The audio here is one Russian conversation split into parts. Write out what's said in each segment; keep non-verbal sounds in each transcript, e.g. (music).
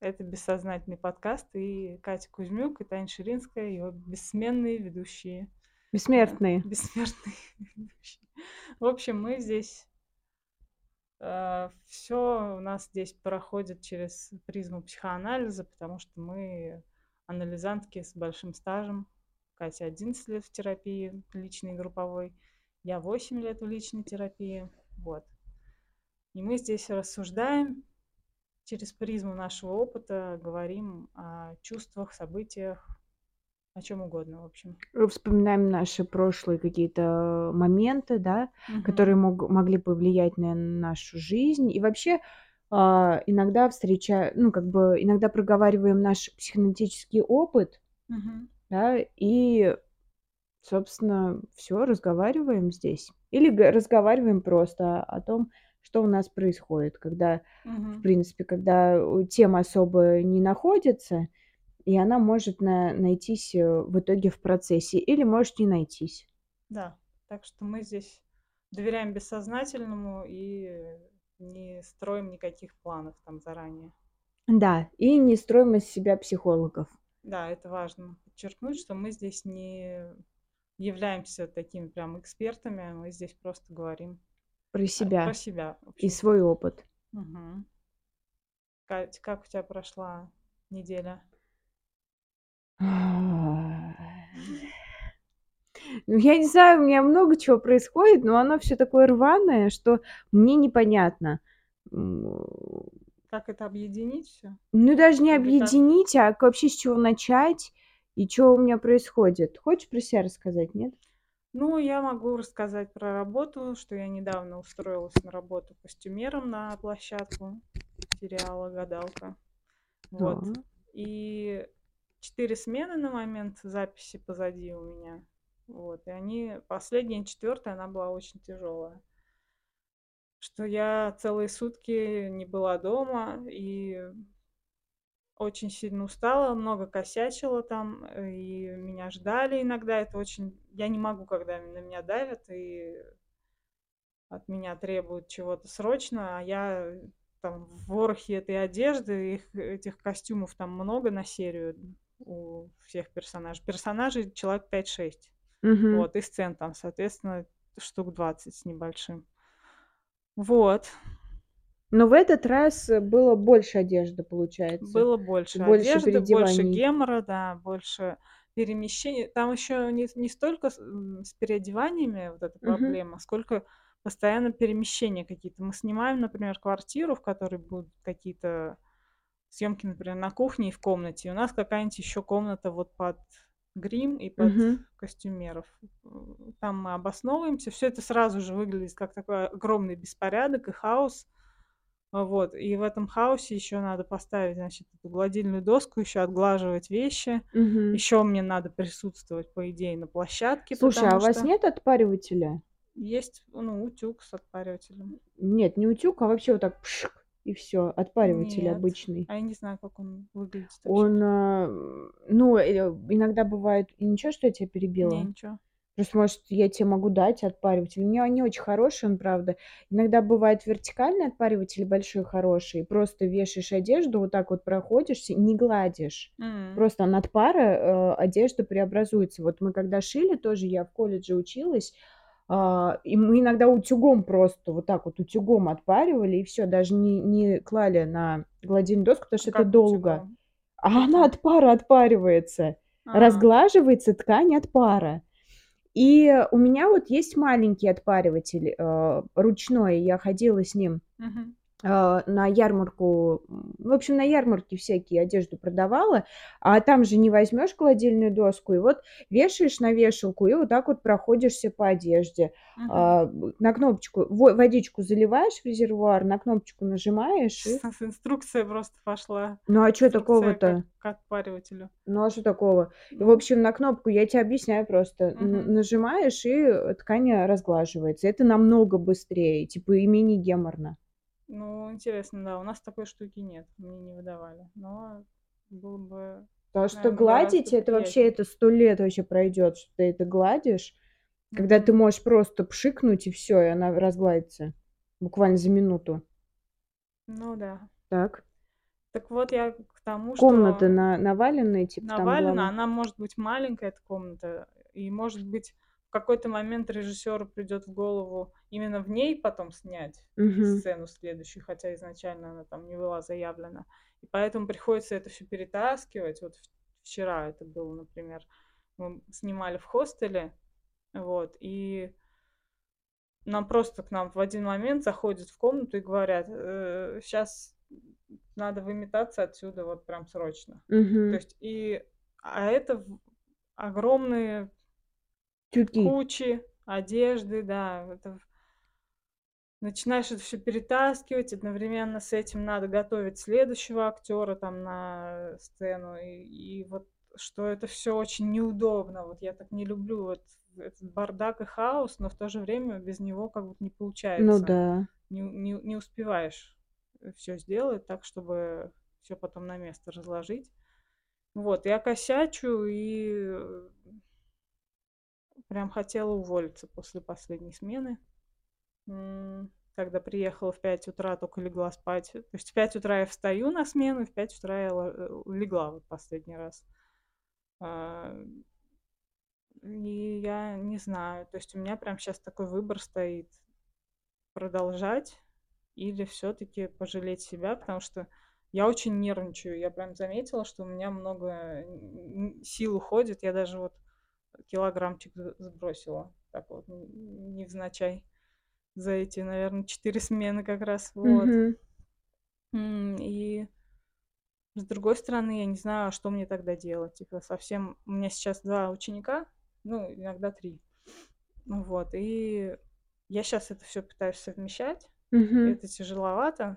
Это «Бессознательный подкаст» и Катя Кузьмюк, и Таня Ширинская, его бессменные ведущие. Бессмертные. (laughs) Бессмертные (laughs) ведущие. В общем, мы здесь... все у нас здесь проходит через призму психоанализа, потому что мы анализантки с большим стажем. Катя 11 лет в терапии личной и групповой, я 8 лет в личной терапии. Вот. И мы здесь рассуждаем через призму нашего опыта, говорим о чувствах, событиях, о чем угодно, в общем. Вспоминаем наши прошлые какие-то моменты, да, Мгм. которые мог, могли повлиять на нашу жизнь. И вообще а, иногда встречаем, ну, как бы иногда проговариваем наш психоаналитический опыт, Мгм. да, и, собственно, все, разговариваем здесь. Или разговариваем просто о том, что у нас происходит, когда, в Мгм. принципе, когда э, тема особо не находится, и она может на- найтись э, в итоге в процессе, или может не найтись. Да. Так что мы здесь доверяем бессознательному и не строим никаких планов там заранее. Да, и не строим из себя психологов. Да, это важно подчеркнуть, что мы здесь не являемся такими прям экспертами, мы здесь просто говорим Про а, себя про себя. и свой опыт. Мгм. Кать, как у тебя прошла неделя? (sighs) Ну, я не знаю, у меня много чего происходит, но оно все такое рваное, что мне непонятно. М, Как это объединить все? Ну, даже не Или как? объединить, а вообще с чего начать и что у меня происходит. Хочешь про себя рассказать, нет? Ну, я могу рассказать про работу, что я недавно устроилась на работу костюмером на площадку сериала «Гадалка». Вот. Да. И четыре смены на момент записи позади у меня. Вот. И они, последняя, четвертая, она была очень тяжелая. Что я целые сутки не была дома и очень сильно устала, много косячила там, и меня ждали иногда. Это очень... Я не могу, когда на меня давят и от меня требуют чего-то срочно, а я там в ворохе этой одежды, их, этих костюмов там много на серию у всех персонажей. Персонажей человек 5-6. Мгм. Вот, и сцен там, соответственно, штук 20 с небольшим. Вот. Но в этот раз было больше одежды, получается. Было больше, Больше одежды, больше гемора, да, больше перемещений. Там еще не, не столько с, с переодеваниями вот эта проблема, сколько постоянно перемещения какие-то. Мы снимаем, например, квартиру, в которой будут какие-то съемки, например, на кухне и в комнате. И у нас какая-нибудь еще комната вот под грим и под Мгм. костюмеров. Там мы обосновываемся. Все это сразу же выглядит как такой огромный беспорядок и хаос. Вот. И в этом хаосе еще надо поставить, значит, эту гладильную доску, еще отглаживать вещи. Мгм. Еще мне надо присутствовать, по идее, на площадке, Слушай, а у вас что нет отпаривателя? есть, ну, утюг с отпаривателем. Нет, не утюг, а вообще вот так пшик, и все, отпариватель Нет. обычный. А я не знаю, как он выглядит вообще. Он, а, ну, э, иногда бывает... И ничего, что я тебя Не, перебила? ничего. Просто, может, я тебе могу дать отпариватель. У меня не очень хороший, он, правда. Иногда бывает вертикальный отпариватель большой, хороший. Просто вешаешь одежду, вот так вот проходишься, не гладишь. М, Просто от пара э, одежда преобразуется. Вот мы когда шили, тоже я в колледже училась, а, и мы иногда утюгом просто вот так вот утюгом отпаривали, и все, даже не, не клали на гладильную доску, потому что это Как долго. утюгом? А она от пара отпаривается. А, Разглаживается ткань от пара. И у меня вот есть маленький отпариватель э, ручной, я ходила с ним мгм. Э, на ярмарку, в общем, на ярмарке всякие одежду продавала, а там же не возьмешь гладильную доску, и вот вешаешь на вешалку, и вот так вот проходишься по одежде. Мгм. А, на кнопочку, во- водичку заливаешь в резервуар, на кнопочку нажимаешь, и... С- Инструкция просто пошла. Ну а что такого-то? как к отпаривателю. Ну а что такого? И, в общем, на кнопку я тебе объясняю просто. Мгм. Нажимаешь, и ткань разглаживается. Это намного быстрее, типа и менее геморно. Ну, интересно, да. У нас такой штуки нет. Мне не выдавали. Но было бы, Потому что наверное, гладить, это вообще, это сто лет вообще пройдет, что ты это гладишь. Когда ты можешь просто пшикнуть, и все, и она разгладится. Буквально за минуту. Ну да. Так. Так вот я к тому, Комнаты что на наваленные, типа там навалено, глава она может быть маленькая, эта комната, и, может быть, в какой-то момент режиссеру придет в голову именно в ней потом снять Мгм. сцену следующую, хотя изначально она там не была заявлена. И поэтому приходится это все перетаскивать. Вот вчера это было, например, мы снимали в хостеле, вот, и нам просто к нам в один момент заходят в комнату и говорят, э, сейчас надо выметаться отсюда вот прям срочно. То Мгм. есть и, а это огромные Тюки. кучи одежды, да, это начинаешь это все перетаскивать, одновременно с этим надо готовить следующего актера там на сцену, и, и вот что это все очень неудобно, вот я так не люблю вот этот бардак и хаос, но в то же время без него как будто не Ну получается, да. не, не, не успеваешь все сделать так, чтобы все потом на место разложить. Вот, я косячу и э, прям хотела уволиться после последней смены. Когда приехала в 5 утра, только легла спать. То есть в 5 утра я встаю на смену, в 5 утра я э, легла вот последний раз. А, И я не знаю, то есть у меня прям сейчас такой выбор стоит продолжать или все-таки пожалеть себя, потому что я очень нервничаю. Я прям заметила, что у меня много сил уходит. Я даже вот килограммчик сбросила. Так вот, невзначай. За эти, наверное, четыре смены как раз. Вот. М, И с другой стороны, я не знаю, а что мне тогда делать. Типа совсем... У меня сейчас два ученика, ну, иногда три. Вот. И я сейчас это все пытаюсь совмещать. Мгм. Это тяжеловато.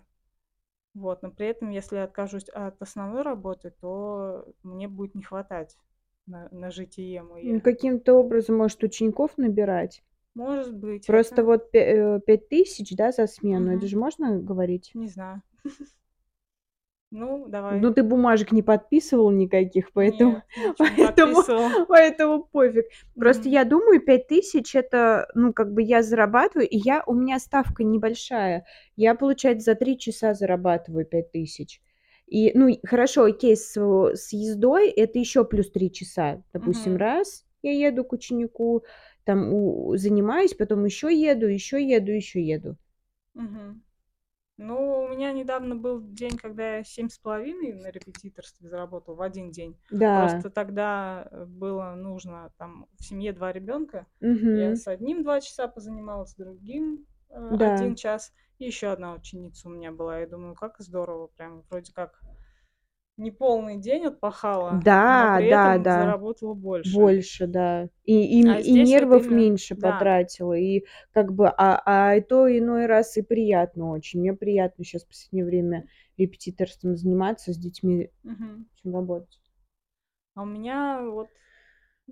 Вот. Но при этом, если я откажусь от основной работы, то мне будет не хватать на, на житие Ну, мое. Каким-то образом, может, учеников набирать. Может быть. Просто хотя- вот э, пять тысяч, да, за смену, это Мгм. же можно говорить? Не знаю. (laughs) Ну, давай. Ну, ты бумажек не подписывал никаких, поэтому, Нет, не (laughs) поэтому, (laughs) поэтому пофиг. Просто Мгм. я думаю, пять тысяч это, ну, как бы я зарабатываю, и я, у меня ставка небольшая. Я, получается, за три часа зарабатываю пять тысяч. И, ну, хорошо, окей, с, с ездой это еще плюс три часа. Допустим, Мгм. раз я еду к ученику, там у- занимаюсь, потом еще еду, еще еду, еще еду. Мгм. Ну, у меня недавно был день, когда я семь с половиной на репетиторстве заработала в один день. Да. Просто тогда э, было нужно, там, в семье два ребенка. Я Мгм. с одним два часа позанималась, с другим э, Да. один час. И еще одна ученица у меня была. Я думаю, как здорово, прям вроде как не полный день отпахала, но Да, при да, этом да. заработала больше. Больше, да. И, и, А и здесь вот нервов именно, меньше да, потратила. И как бы, а, а и то иной раз и приятно очень. Мне приятно сейчас в последнее время репетиторством заниматься с детьми, мгм. чем работать. А у меня вот,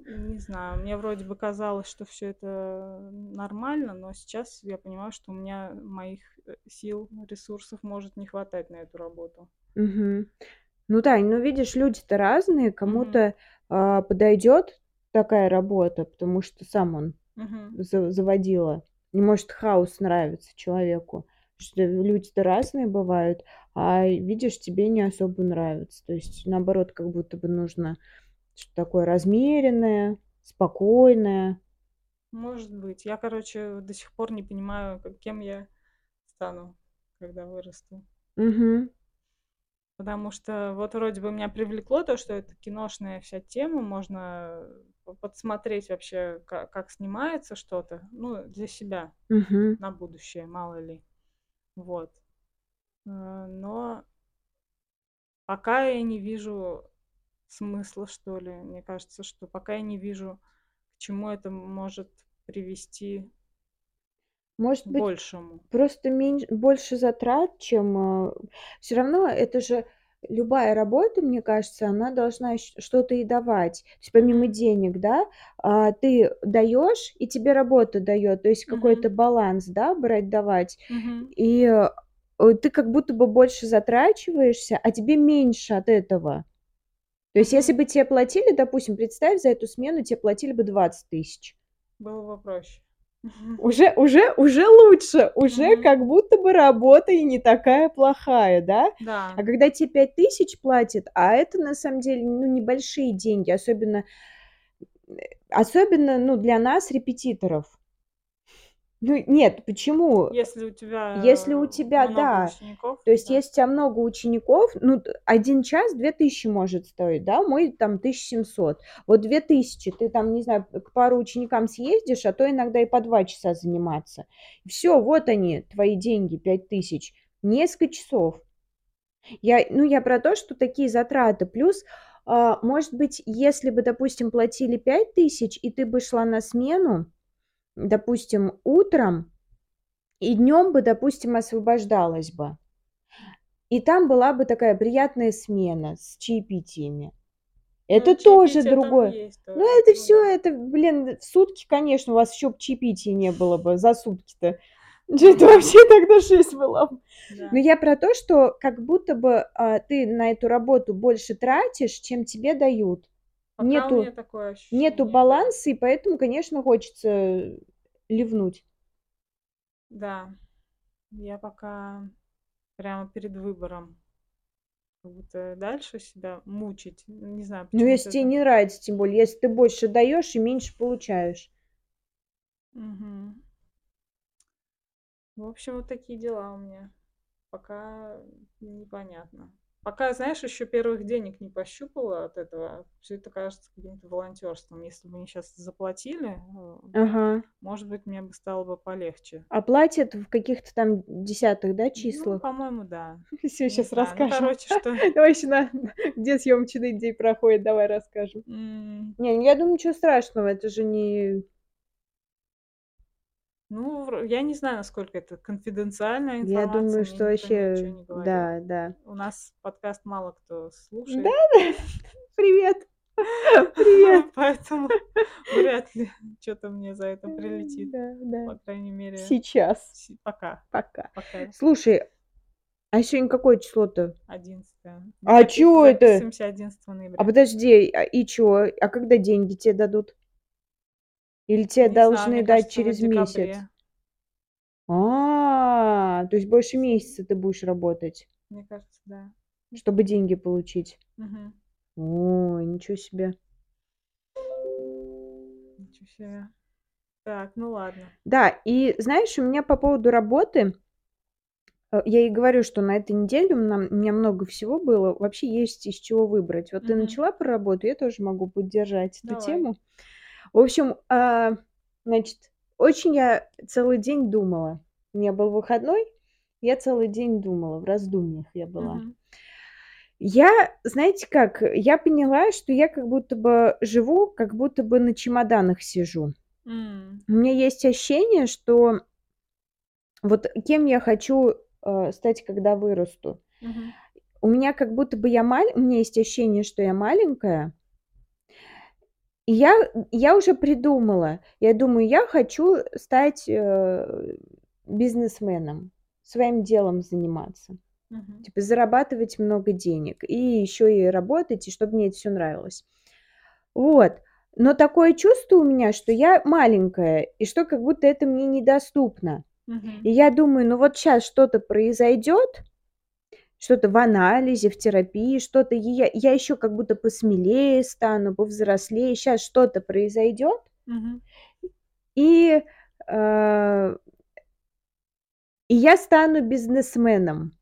не знаю, мне вроде бы казалось, что все это нормально, но сейчас я понимаю, что у меня моих э, сил, ресурсов может не хватать на эту работу. Мгм. Ну да, ну видишь, люди-то разные. Кому-то а, подойдет такая работа, потому что сам он за- заводила. Не может хаос нравится человеку. Что люди-то разные бывают, а видишь, тебе не особо нравится. То есть, наоборот, как будто бы нужно что-то такое размеренное, спокойное. Может быть. Я, короче, до сих пор не понимаю, как- кем я стану, когда вырасту. Угу. Потому что вот вроде бы меня привлекло то, что это киношная вся тема, можно по- подсмотреть вообще, ка- как, снимается что-то, ну, для себя Угу. на будущее, мало ли. Вот. Э, Но пока я не вижу смысла, что ли. Мне кажется, что пока я не вижу, к чему это может привести Может быть, большему. просто меньше, больше затрат, чем... Все равно это же любая работа, мне кажется, она должна что-то и давать. То есть помимо денег, да, а, ты даешь, и тебе работа дает. То есть какой-то Мгм. баланс, да, брать, давать. Мгм. И э, ты как будто бы больше затрачиваешься, а тебе меньше от этого. То есть если бы тебе платили, допустим, представь, за эту смену тебе платили бы 20 тысяч. Было бы проще. (laughs) Уже уже уже лучше, уже Мгм. как будто бы работа и не такая плохая, да? А Да. когда те 5000 платят, а это на самом деле, ну, небольшие деньги, особенно э, особенно, ну, для нас, репетиторов. Ну, нет, почему? Если у тебя, Если у тебя, много да, учеников, то есть да. если у тя много учеников, ну, 1 час 2000 может стоить, да, мой там 1700. Вот 2000 ты там, не знаю, к пару ученикам съездишь, а то иногда и по 2 часа заниматься. Всё, вот они, твои деньги 5000. Несколько часов. Я, ну, я про то, что такие затраты. Плюс, а, может быть, если бы, допустим, платили 5000, и ты бы шла на смену, допустим, утром, и днём бы, допустим, освобождалась бы. И там была бы такая приятная смена с чаепитиями. Это Ну, тоже другое. есть Ну, это ну да. это, блин, в сутки, конечно, у вас ещё б чаепития не было бы за сутки-то. (laughs) Это вообще тогда жесть была. Да. Но я про то, что как будто бы, а, ты на эту работу больше тратишь, чем тебе дают. Пока Нету такое нету ощущение, да. баланса, и поэтому, конечно, хочется ливнуть. Да. Я пока прямо перед выбором. Как будто дальше себя мучить. Не знаю, Ну, почему-то если те это не нравится, тем более, если ты больше даёшь и меньше получаешь. Мгм. В общем, вот такие дела у меня. Пока непонятно. Пока, знаешь, ещё первых денег не пощупала от этого. Всё это кажется каким-то волонтёрством. Если бы мне щас заплатили, э, Ага. может быть, мне бы стало бы полегче. А платят в каких-то там десятых, да, Ну, числах? по-моему, да. (laughs) Всё, Не щас знаю. Ну, расскажем. короче, что (laughs) Давай ещё на где съёмочный день проходит, давай расскажем. М. Не, ну, я думаю, ничего страшного, это же не Ну, я не знаю, насколько это конфиденциальная Я думаю, информация. Что вообще, да, да. У нас подкаст мало кто слушает. Да-да. (laughs) Привет. (laughs) Привет. Поэтому (laughs) вряд ли чё-то мне за это прилетит. Да, да. По крайней мере Сейчас. пока. Пока. Пока. Слушай, а сегодня какое число-то? 11. А чё это? записываемся 11 А ноября. подожди, а и чё? А когда деньги те дадут? Или те Не знаю, должны мне дать кажется, в через месяц? декабре. А, то есть больше месяца ты будешь работать? Мне кажется, да. Чтобы деньги получить? Мгм. Ой, ничего себе. Ничего себе. Так, ну ладно. Да, и знаешь, у меня по поводу работы, э, я и говорю, что на этой неделе у мна у меня много всего было. Вообще есть из чего выбрать. Вот ты Мгм. начала про работу, я тоже могу поддержать эту Давай. тему. В общем, а, значит, очень я целый день думала. У меня был выходной, я целый день думала, в раздумьях я была. Я, знаете как, я поняла, что я как будто бы живу, как будто бы на чемоданах сижу. М. У меня есть ощущение, что вот кем я хочу, э, стать, когда вырасту. Мгм. У меня как будто бы я маль у меня есть ощущение, что я маленькая. И я я уже придумала. Я думаю, я хочу стать, э, бизнесменом, своим делом заниматься. Мгм. Типа зарабатывать много денег и ещё и работать, и чтобы мне это всё нравилось. Вот. Но такое чувство у меня, что я маленькая, и что как будто это мне недоступно. Мгм. И я думаю, ну вот щас что-то произойдёт, что-то в анализе, в терапии, что-то, я я ещё как будто посмелее стану, повзрослее. Щас что-то произойдёт Мгм. и, а и я стану бизнесменом.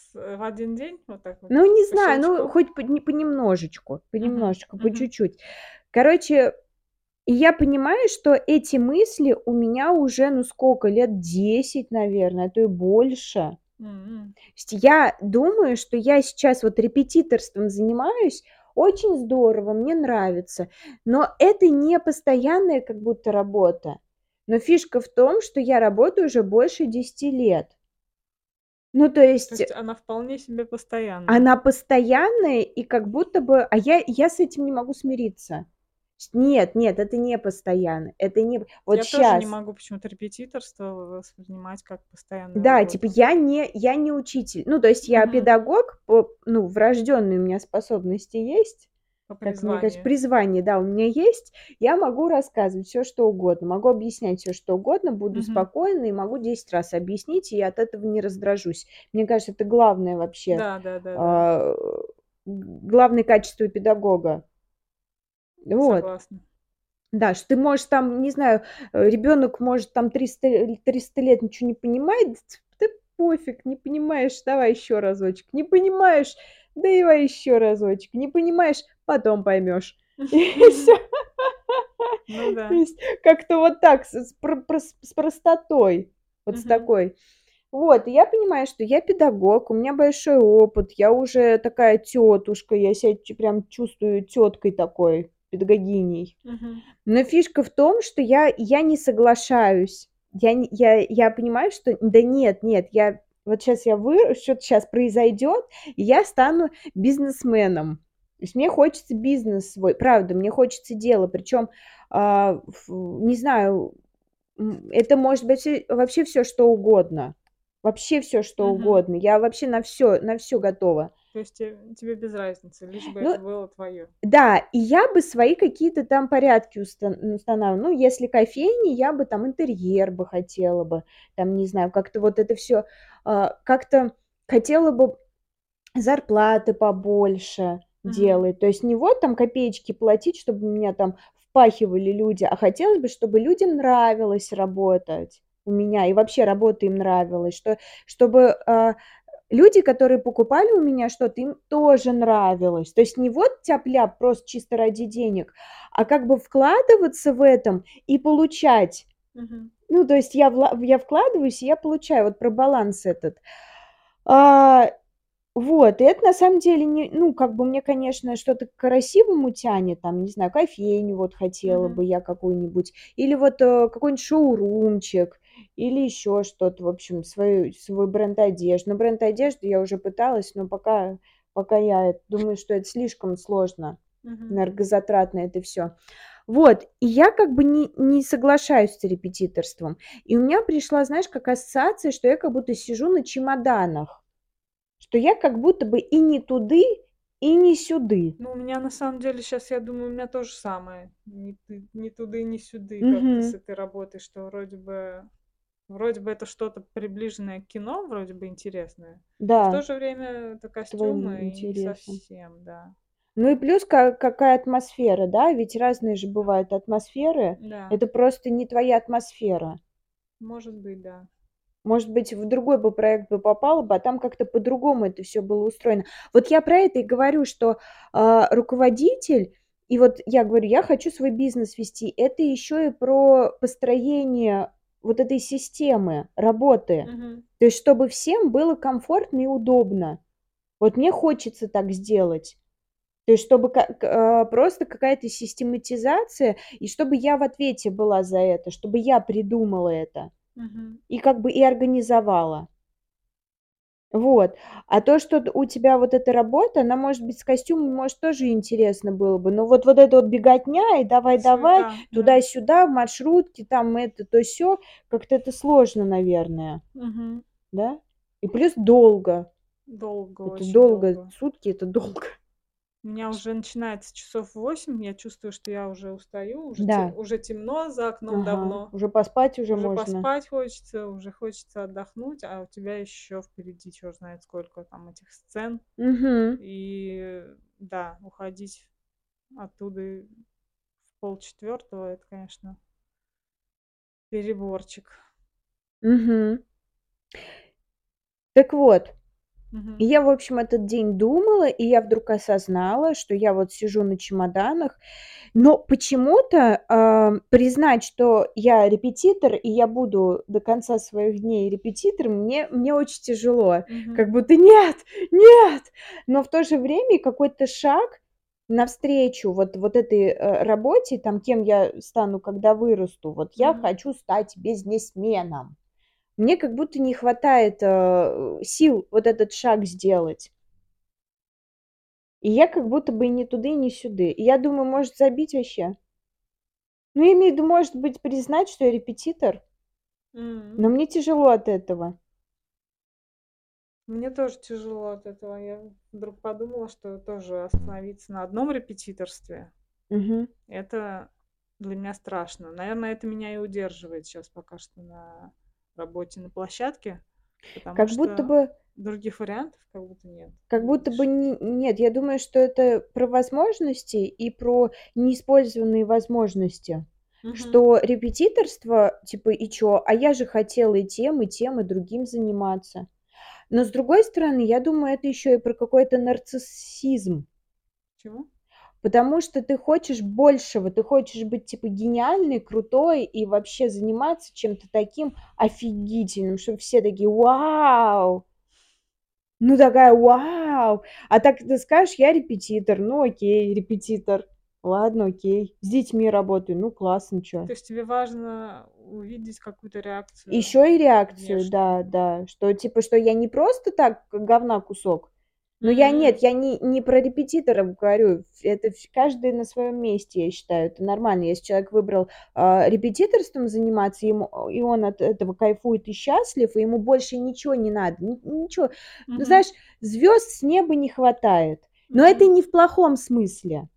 С в 1 день? Вот так вот? Ну, не По знаю, ну, щелчку? хоть пони понемножечку, Мгм. понемножечку, по Мгм. чуть-чуть. Короче, и я понимаю, что эти мысли у меня уже, ну, сколько, лет 10, наверно, а то и больше. То есть я думаю, что я сейчас вот репетиторством занимаюсь, очень здорово, мне нравится, но это не постоянная как будто работа. Но фишка в том, что я работаю уже больше 10 лет. Ну, то То есть есть она вполне себе постоянная. она постоянная, и как будто бы а я я с этим не могу смириться. Нет, нет, это не постоянно, это не вот Я тоже не могу почему-то репетиторство воспринимать как постоянную Да, типа работу. я не я не учитель. Ну, то есть я Мгм. педагог ну, врождённые у меня способности есть. По Как мне кажется, призвание, да, у меня есть. Я могу рассказывать все, что угодно, могу объяснять все, что угодно, буду Мгм. спокойна и могу 10 раз объяснить, и от этого не раздражусь. Мне кажется, это главное вообще, Да, да, да, да. а, главное качество педагога. Вот. Согласна. Да, что ты можешь там, не знаю, э, ребенок может там 300, 300 лет ничего не понимает, да пофиг, не понимаешь, давай еще разочек, не понимаешь, да давай еще разочек, не понимаешь, потом поймешь. (laughs) И все. Ну То да. есть как-то вот так, с, с про- про- с простотой, вот с такой. Вот, и я понимаю, что я педагог, у меня большой опыт, я уже такая тетушка, я себя прям чувствую теткой такой, педагогиней. Мгм. Но фишка в том, что я, я не соглашаюсь. Я, я, я понимаю, что да нет, нет, я вот сейчас я вы, что-то сейчас произойдет, и я стану бизнесменом. То есть мне хочется бизнес свой, правда, мне хочется дело, причем, а, ф- не знаю, это может быть вообще все, что угодно. Вообще все, что Мгм. угодно. Я вообще на все, на все готова. То есть те- тебе без разницы, лишь бы Ну, это было твое. Да, и я бы свои какие-то там порядки устан устанавливала. Ну, если кофейни, я бы там интерьер бы хотела бы, там, не знаю, как-то вот это все, как-то хотела бы зарплаты побольше Мгм. делать. То есть не вот там копеечки платить, чтобы меня там впахивали люди, а хотелось бы, чтобы людям нравилось работать у меня, и вообще работа им нравилась, что чтобы, а, люди, которые покупали у меня что-то, им тоже нравилось. То есть не вот тяп-ляп просто чисто ради денег, а как бы вкладываться в этом и получать. Мгм. Ну, то есть я вла я вкладываюсь, и я получаю. Вот про баланс этот. А, вот, и это на самом деле не ну, как бы мне, конечно, что-то к красивому тянет, там, не знаю, кофейню вот хотела Мгм. бы я какую-нибудь, или вот, э, какой-нибудь шоурумчик, или еще что-то, в общем, свою свой бренд одежды. Но бренд одежды я уже пыталась, но пока пока я думаю, что это слишком сложно, Мгм. энергозатратно это все. Вот, и я как бы не не соглашаюсь с репетиторством. И у меня пришла, знаешь, как ассоциация, что я как будто сижу на чемоданах. Что я как будто бы и не туды, и не сюды. Ну, у меня на самом деле сейчас, я думаю, у меня то же самое. Ты, ни туды, ни сюды как-то с этой работой, что вроде бы, вроде бы это что-то приближенное к кино, вроде бы интересное. В то Да, же время это костюмы и не совсем, да. Ну и плюс ка какая атмосфера, да, ведь разные же бывают атмосферы. Да, Это просто не твоя атмосфера. может быть, да. Может быть, в другой бы проект бы попала бы, а там как-то по-другому это все было устроено. Вот я про это и говорю, что, а, руководитель, и вот я говорю, я хочу свой бизнес вести. Это еще и про построение вот этой системы работы. Мгм. То есть чтобы всем было комфортно и удобно. Вот мне хочется так сделать. То есть чтобы ка к а, просто какая-то систематизация, и чтобы я в ответе была за это, чтобы я придумала это. Мгм. И как бы и организовала. Вот. А то, что у тебя вот эта работа, она, может быть, с костюмом, может, тоже интересно было бы. Но вот вот эта вот беготня и давай-давай, Суета, да. туда-сюда, в маршрутке, там это, то сё, как-то это сложно, наверное, Мгм. да? И плюс долго. Долго, Это очень долго. долго. Сутки- это долго. У меня уже начинается часов 8, я чувствую, что я уже устаю, уже, те- Да. уже темно за окном Ага. давно. Уже поспать уже Уже можно. поспать хочется, уже хочется отдохнуть, а у тебя еще впереди черт знает сколько там этих сцен. Мгм. И да, уходить оттуда и в полчетвертого, это, конечно, переборчик. Мгм. Так вот, и я, в общем, этот день думала, и я вдруг осознала, что я вот сижу на чемоданах, но почему-то, ам, признать, что я репетитор, и я буду до конца своих дней репетитором, мне мне очень тяжело. Как Мгм. будто нет, нет! Но в то же время какой-то шаг навстречу вот вот этой, э, работе, там, кем я стану, когда вырасту. Вот я Мгм. хочу стать бизнесменом. Мне как будто не хватает, э, сил вот этот шаг сделать. И я как будто бы и не туды, и не сюды. И я думаю, может, забить вообще? Ну, я имею в виду, может быть, признать, что я репетитор, М. но мне тяжело от этого. Мне тоже тяжело от этого. Я вдруг подумала, что тоже остановиться на одном репетиторстве Мгм. это для меня страшно. Наверное, это меня и удерживает сейчас пока что на работе на площадке, потому Как будто что бы других вариантов как будто нет, как будто бы не нет, я думаю, что это про возможности и про неиспользованные возможности. Мгм. Что репетиторство, типа, и чё? А я же хотела и тем, и тем, и другим заниматься. Но с другой стороны, я думаю, это ещё и про какой-то нарциссизм. Чего? Потому что ты хочешь большего, ты хочешь быть, типа, гениальной, крутой и вообще заниматься чем-то таким офигительным, чтобы все такие: "Вау!" Ну, такая: "Вау!" А так ты скажешь: "Я репетитор". Ну, окей, репетитор. Ладно, окей. С детьми работаю. Ну, классно, чё. То есть тебе важно увидеть какую-то реакцию Ещё и реакцию, да, внешнюю? да. Что, типа, что я не просто так говна кусок. Но я нет, я не не про репетиторов говорю. Это каждый на своём месте, я считаю. Это нормально. Если человек выбрал, а, репетиторством заниматься, ему и он от этого кайфует и счастлив, и ему больше ничего не надо. Ни ничего. Ну, Мгм. знаешь, звёзд с неба не хватает. Но это Мгм. не в плохом смысле.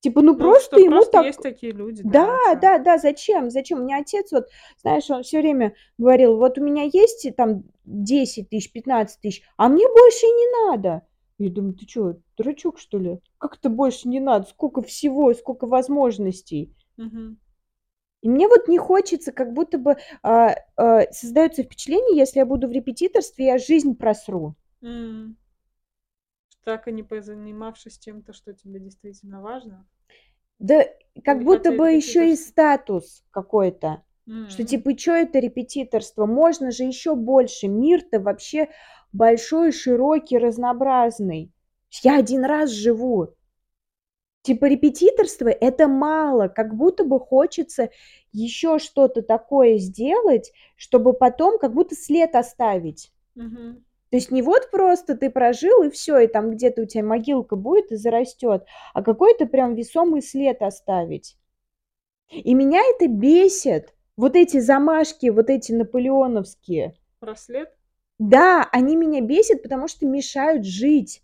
Типа, ну, Ну, просто что ему просто так есть такие люди, Да, да, а да, да, зачем, зачем? У меня отец вот, знаешь, он всё время говорил: "Вот у меня есть там 10 тысяч, 15 тысяч, а мне больше не надо". Я думаю: "Ты чё, дурачок, что ли? Как это больше не надо? Сколько всего, сколько возможностей". Мгм. И мне вот не хочется, как будто бы, а, а, создаётся впечатление, если я буду в репетиторстве, я жизнь просру. М. Так и не позанимавшись чем-то, что тебе действительно важно? Да, как Или будто бы ещё и статус какой-то. Что М. типа, чё это репетиторство? Можно же ещё больше. Мир-то вообще большой, широкий, разнообразный. Я 1 раз живу. Типа репетиторство- это мало. Как будто бы хочется ещё что-то такое сделать, чтобы потом как будто след оставить. Мгм. То есть не вот просто ты прожил и всё, и там где-то у тя могилка будет и зарастёт, а какой-то прям весомый след оставить. И меня это бесит. Вот эти замашки, вот эти наполеоновские. Про след? Да, они меня бесят, потому что мешают жить.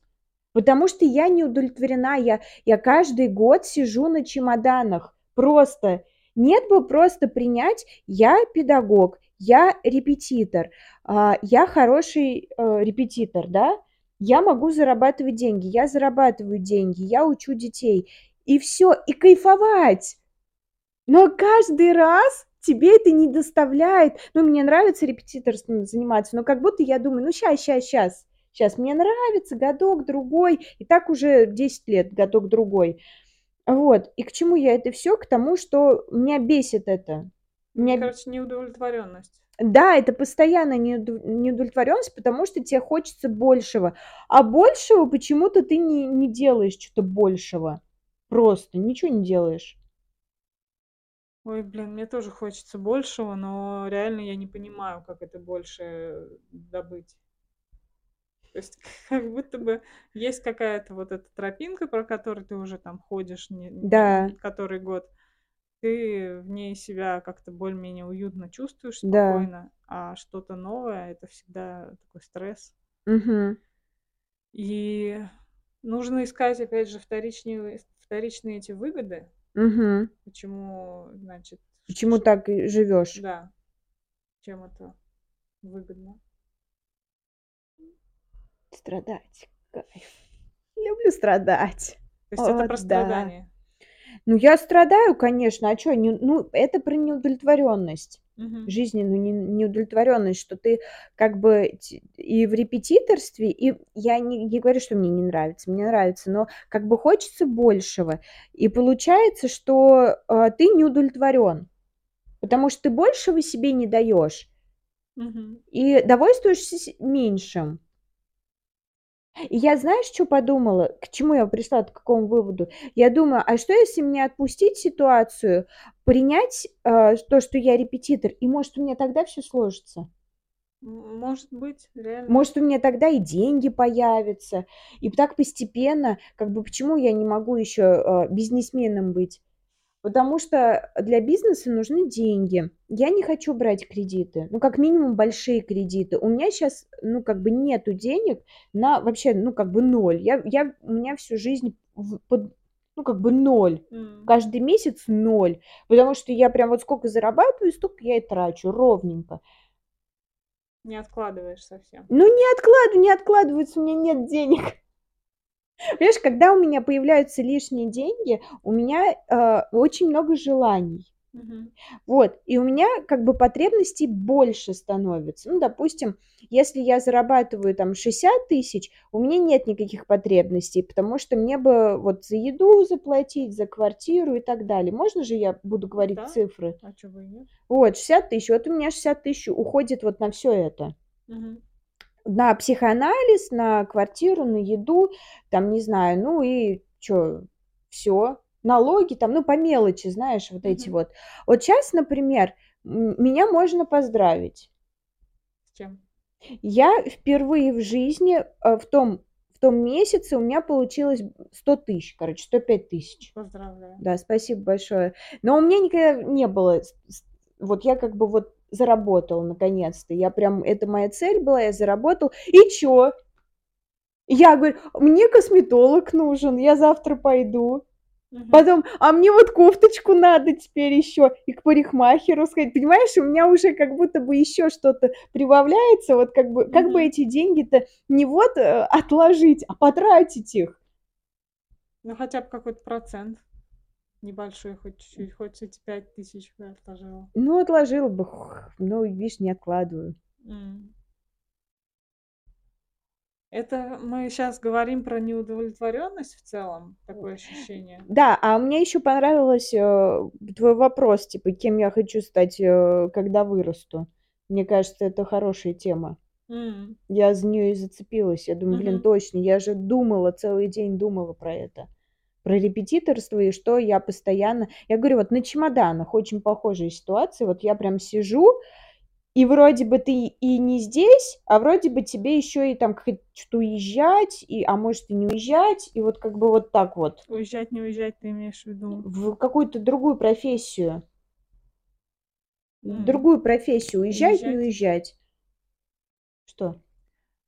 Потому что я не удовлетворена. Я я каждый год сижу на чемоданах. Просто. Нет бы просто принять: я педагог, я репетитор, а, я хороший, э, репетитор, да. Я могу зарабатывать деньги, я зарабатываю деньги, я учу детей. И всё, и кайфовать. Но каждый раз тебе это не доставляет Ну, мне нравится репетиторством заниматься, но как будто я думаю: "Ну, щас, щас, щас, щас. Мне нравится годок-другой". И так уже 10 лет, годок-другой. Вот. И к чему я это всё? К тому, что меня бесит это. М, Меня короче, неудовлетворённость. Да, это постоянно неудов неудовлетворённость, потому что те хочется большего. А большего почему-то ты не не делаешь чё-то большего. Просто ничего не делаешь. Ой, блин, мне тоже хочется большего, но реально я не понимаю, как это большее добыть. То есть (laughs) как будто бы есть какая-то вот эта тропинка, по которой ты уже там ходишь не Да. не который год. Ты в ней себя как-то более-менее уютно чувствуешь, Да. спокойно, а что-то новое- это всегда такой стресс. Мгм. И нужно искать, опять же, вторичневые вторичные эти выгоды. Мгм. Почему, значит, Почему ш так и живёшь? Да. Чем это выгодно? Страдать- кайф. Люблю страдать. То есть это О про да. страдания? Ну, я страдаю, конечно, а чё? Не ну, это про неудовлетворённость. Мгм. Жизненную не неудовлетворённость, что ты как бы и в репетиторстве, и я не не говорю, что мне не нравится, мне нравится, но как бы хочется большего. И получается, что, а, ты не удовлетворён, потому что ты большего себе не даёшь Мгм. и довольствуешься меньшим. И я, знаешь, чё подумала? К чему я пришла, к какому выводу? Я думаю: а что, если мне отпустить ситуацию, принять, а, то, что я репетитор, и, может, у меня тогда всё сложится? Может быть, реально. Может, у меня тогда и деньги появятся. И так постепенно, как бы почему я не могу ещё, а, бизнесменом быть? Потому что для бизнеса нужны деньги. Я не хочу брать кредиты, ну, как минимум большие кредиты. У меня сейчас, ну, как бы нету денег на вообще, ну, как бы ноль. Я, я, у меня всю жизнь под, ну, как бы ноль. М. Каждый месяц ноль. Потому что я прям вот сколько зарабатываю, столько я и трачу ровненько. Не откладываешь совсем. Ну, не откладываю, не откладывается, у меня нет денег. Понимаешь, когда у меня появляются лишние деньги, у меня э, очень много желаний. Мгм. Вот, и у меня как бы потребностей больше становится. Ну, допустим, если я зарабатываю там 60 тысяч, у меня нет никаких потребностей, потому что мне бы вот за еду заплатить, за квартиру и так далее. Можно же я буду говорить Да. цифры? А и нет? Вот, 60 тысяч. Вот у меня 60 тысяч уходит вот на все это. Мгм. На психоанализ, на квартиру, на еду, там, не знаю, ну и чё, все, налоги там, ну, по мелочи, знаешь, вот эти Мгм. вот. Вот сейчас, например, меня можно поздравить. С чем? Я впервые в жизни, э, в том в том месяце у меня получилось 100 тысяч, короче, 105 тысяч. Поздравляю. Да, спасибо большое. Но у меня никогда не было вот я как бы вот заработала наконец-то. Я прям это моя цель была, я заработала. И чё? Я говорю: "Мне косметолог нужен, я завтра пойду". Мгм. Потом: "А мне вот кофточку надо теперь еще и к парикмахеру сходить". Понимаешь, у меня уже как будто бы еще что-то прибавляется. Вот как бы как бы эти деньги-то не вот, э, отложить, а потратить их. Ну, хотя бы какой-то процент небольшой, хоть чуть-чуть, хоть эти 5 тысяч бы отложила. Ну, отложила бы, но, видишь, не откладываю. Это мы сейчас говорим про неудовлетворенность в целом, такое ощущение? Да, а мне еще понравилось, э, твой вопрос, типа, кем я хочу стать, э, когда вырасту. Мне кажется, это хорошая тема. М. Я за нее и зацепилась. Я думаю: "Блин, Мгм. точно, я же думала, целый день думала про это, про репетиторство и что я постоянно" Я говорю, вот на чемоданах очень похожая ситуация. Вот я прям сижу, и вроде бы ты и не здесь, а вроде бы тебе еще и там чё-то уезжать, и, а может и не уезжать, и вот как бы вот так вот. Уезжать, не уезжать, ты имеешь в виду? В какую-то другую профессию. М. Другую профессию. Уезжать, не Уезжать? уезжать. Что?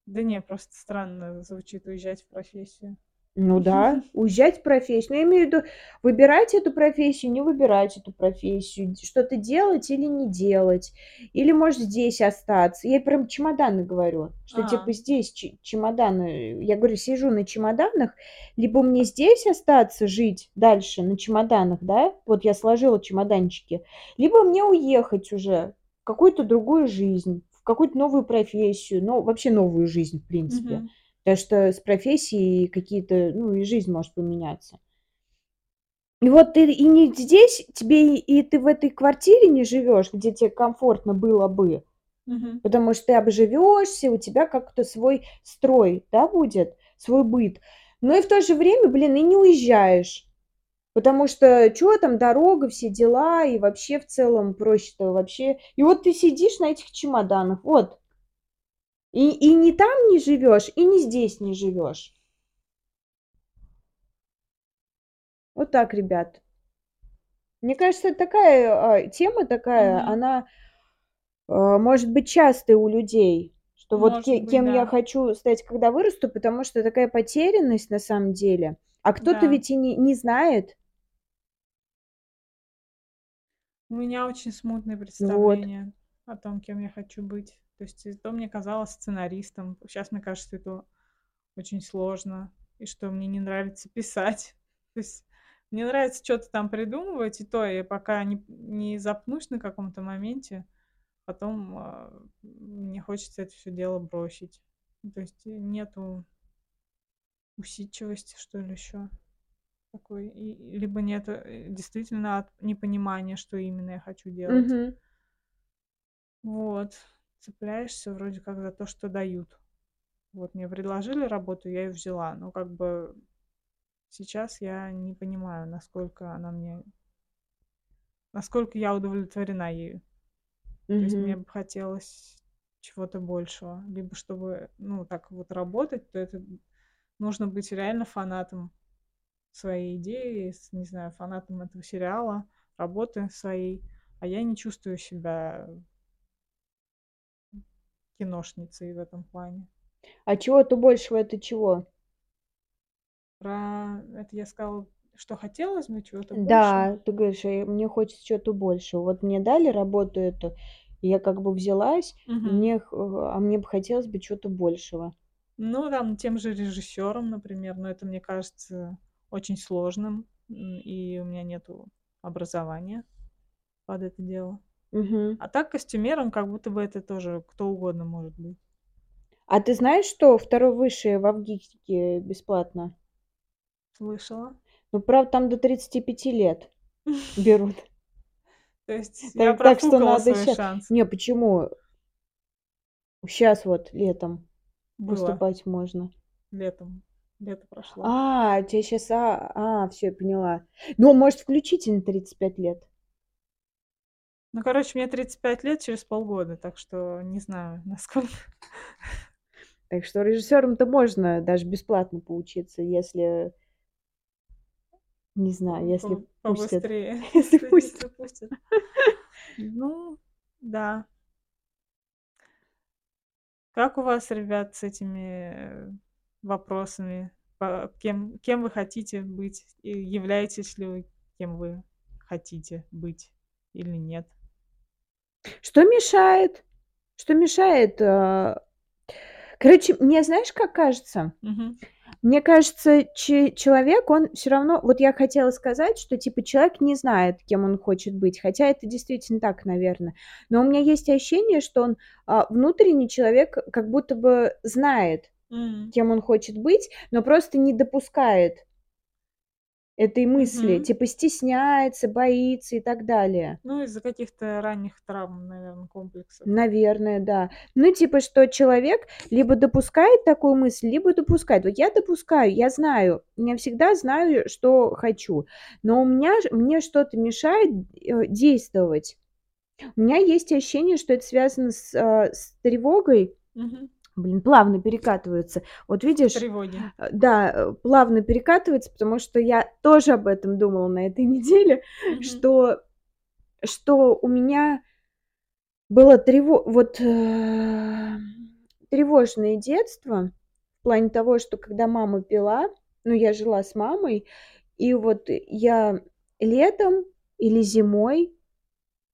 Да не, просто странно звучит уезжать в профессию. Ну да, уезжать в профессию. Ну, я имею в виду, выбирать эту профессию, не выбирать эту профессию, что-то делать или не делать, или, может, здесь остаться. Я прям чемоданы говорю, что типа А. здесь че чемоданы. Я говорю, сижу на чемоданах, либо мне здесь остаться жить дальше на чемоданах, да, вот я сложила чемоданчики, либо мне уехать уже в какую-то другую жизнь, в какую-то новую профессию, ну, вообще новую жизнь, в принципе. Мгм. Потому что с профессией какие-то, ну, и жизнь может поменяться. И вот ты и не здесь, тебе и ты в этой квартире не живешь, где те комфортно было бы, Мгм. потому что ты обживешься, у тебя как-то свой строй, да, будет, свой быт. Но и в то же время, блин, и не уезжаешь, потому что чё там, дорога, все дела, и вообще в целом проще-то вообще. И вот ты сидишь на этих чемоданах, вот. И и не там не живешь, и не здесь не живешь. Вот так, ребят. Мне кажется, такая, а, тема такая, Мгм. она, а, может быть частой у людей, что вот Может ке быть, кем я да. хочу стать, когда вырасту, потому что такая потерянность на самом деле. А кто-то Да. ведь и не не знает. У меня очень смутные Вот. представления о том, кем я хочу быть. То есть, то мне казалось сценаристом. Щас мне кажется, это очень сложно, и что мне не нравится писать. То есть мне нравится чё-то там придумывать, и то я пока не не запнусь на каком-то моменте, потом, а, мне хочется это всё дело бросить. Ну, то есть нету усидчивости, что ли, еще такой, и либо нет, э, действительно от непонимания, что именно я хочу делать. Мгм. Вот. Цепляешься вроде как за то, что дают. Вот мне предложили работу, я ее взяла, но как бы сейчас я не понимаю, насколько она мне насколько я удовлетворена ею. То есть мне бы хотелось чего-то большего. Либо чтобы, ну, так вот работать, то это нужно быть реально фанатом. своей идеей, с, не знаю, фанатом этого сериала, работы своей, а я не чувствую себя киношницей в этом плане. А чего-то большего это чего? Про это я сказала, что хотелось бы чего-то Да, большего. ты говоришь, «Э, мне хочется чего-то большего. Вот мне дали работу эту, я как бы взялась, Мгм. мне, а мне бы хотелось бы чего-то большего. Ну, там, тем же режиссером, например, но это мне кажется очень сложным, и у меня нету образования под это дело. Мгм. А так костюмером как будто бы это тоже кто угодно может быть. А ты знаешь, что второе высшее в Авгике бесплатно? Слышала. Ну, правда, там до 35 лет (laughs) берут. То есть я Так, так что профукала надо свой щас. шанс. Не, почему? Сейчас вот летом Было поступать можно. летом. Лето прошло. А, тебе сейчас, а, а, все, я поняла. Ну, может, включительно 35 лет. Ну, короче, мне 35 лет через полгода, так что не знаю, (laughs) насколько. Так что режиссером-то можно даже бесплатно поучиться, если, не знаю, если По- пустят. Побыстрее. (laughs) Если Если пустят. пустят. Ну, да. Как у вас, ребят, с этими вопросами? Кем, кем вы хотите быть? И являетесь ли вы кем вы хотите быть или нет? Что мешает? Что мешает? э, Короче, мне знаешь, как кажется? Мгм. Мне кажется, че- человек, он все равно... Вот я хотела сказать, что, типа, человек не знает, кем он хочет быть. Хотя это действительно так, наверное. Но у меня есть ощущение, что он а, внутренний человек как будто бы знает, М. кем он хочет быть, но просто не допускает этой мысли. Мгм. Типа стесняется, боится и так далее. Ну, из-за каких-то ранних травм, наверное, комплексов. Наверное, да. Ну, типа, что человек либо допускает такую мысль, либо допускает. Вот я допускаю, я знаю, я всегда знаю, что хочу, но у меня ж- мне что-то мешает э, действовать. У меня есть ощущение, что это связано с, э, с тревогой. Мгм. Блин, плавно перекатывается. Вот видишь, Тревоги. э, да, э, плавно перекатывается, потому что я тоже об этом думала на этой (laughs) неделе, Мгм. что, что у меня было трево... вот, э, тревожное детство в плане того, что когда мама пила, ну, я жила с мамой, и вот я летом или зимой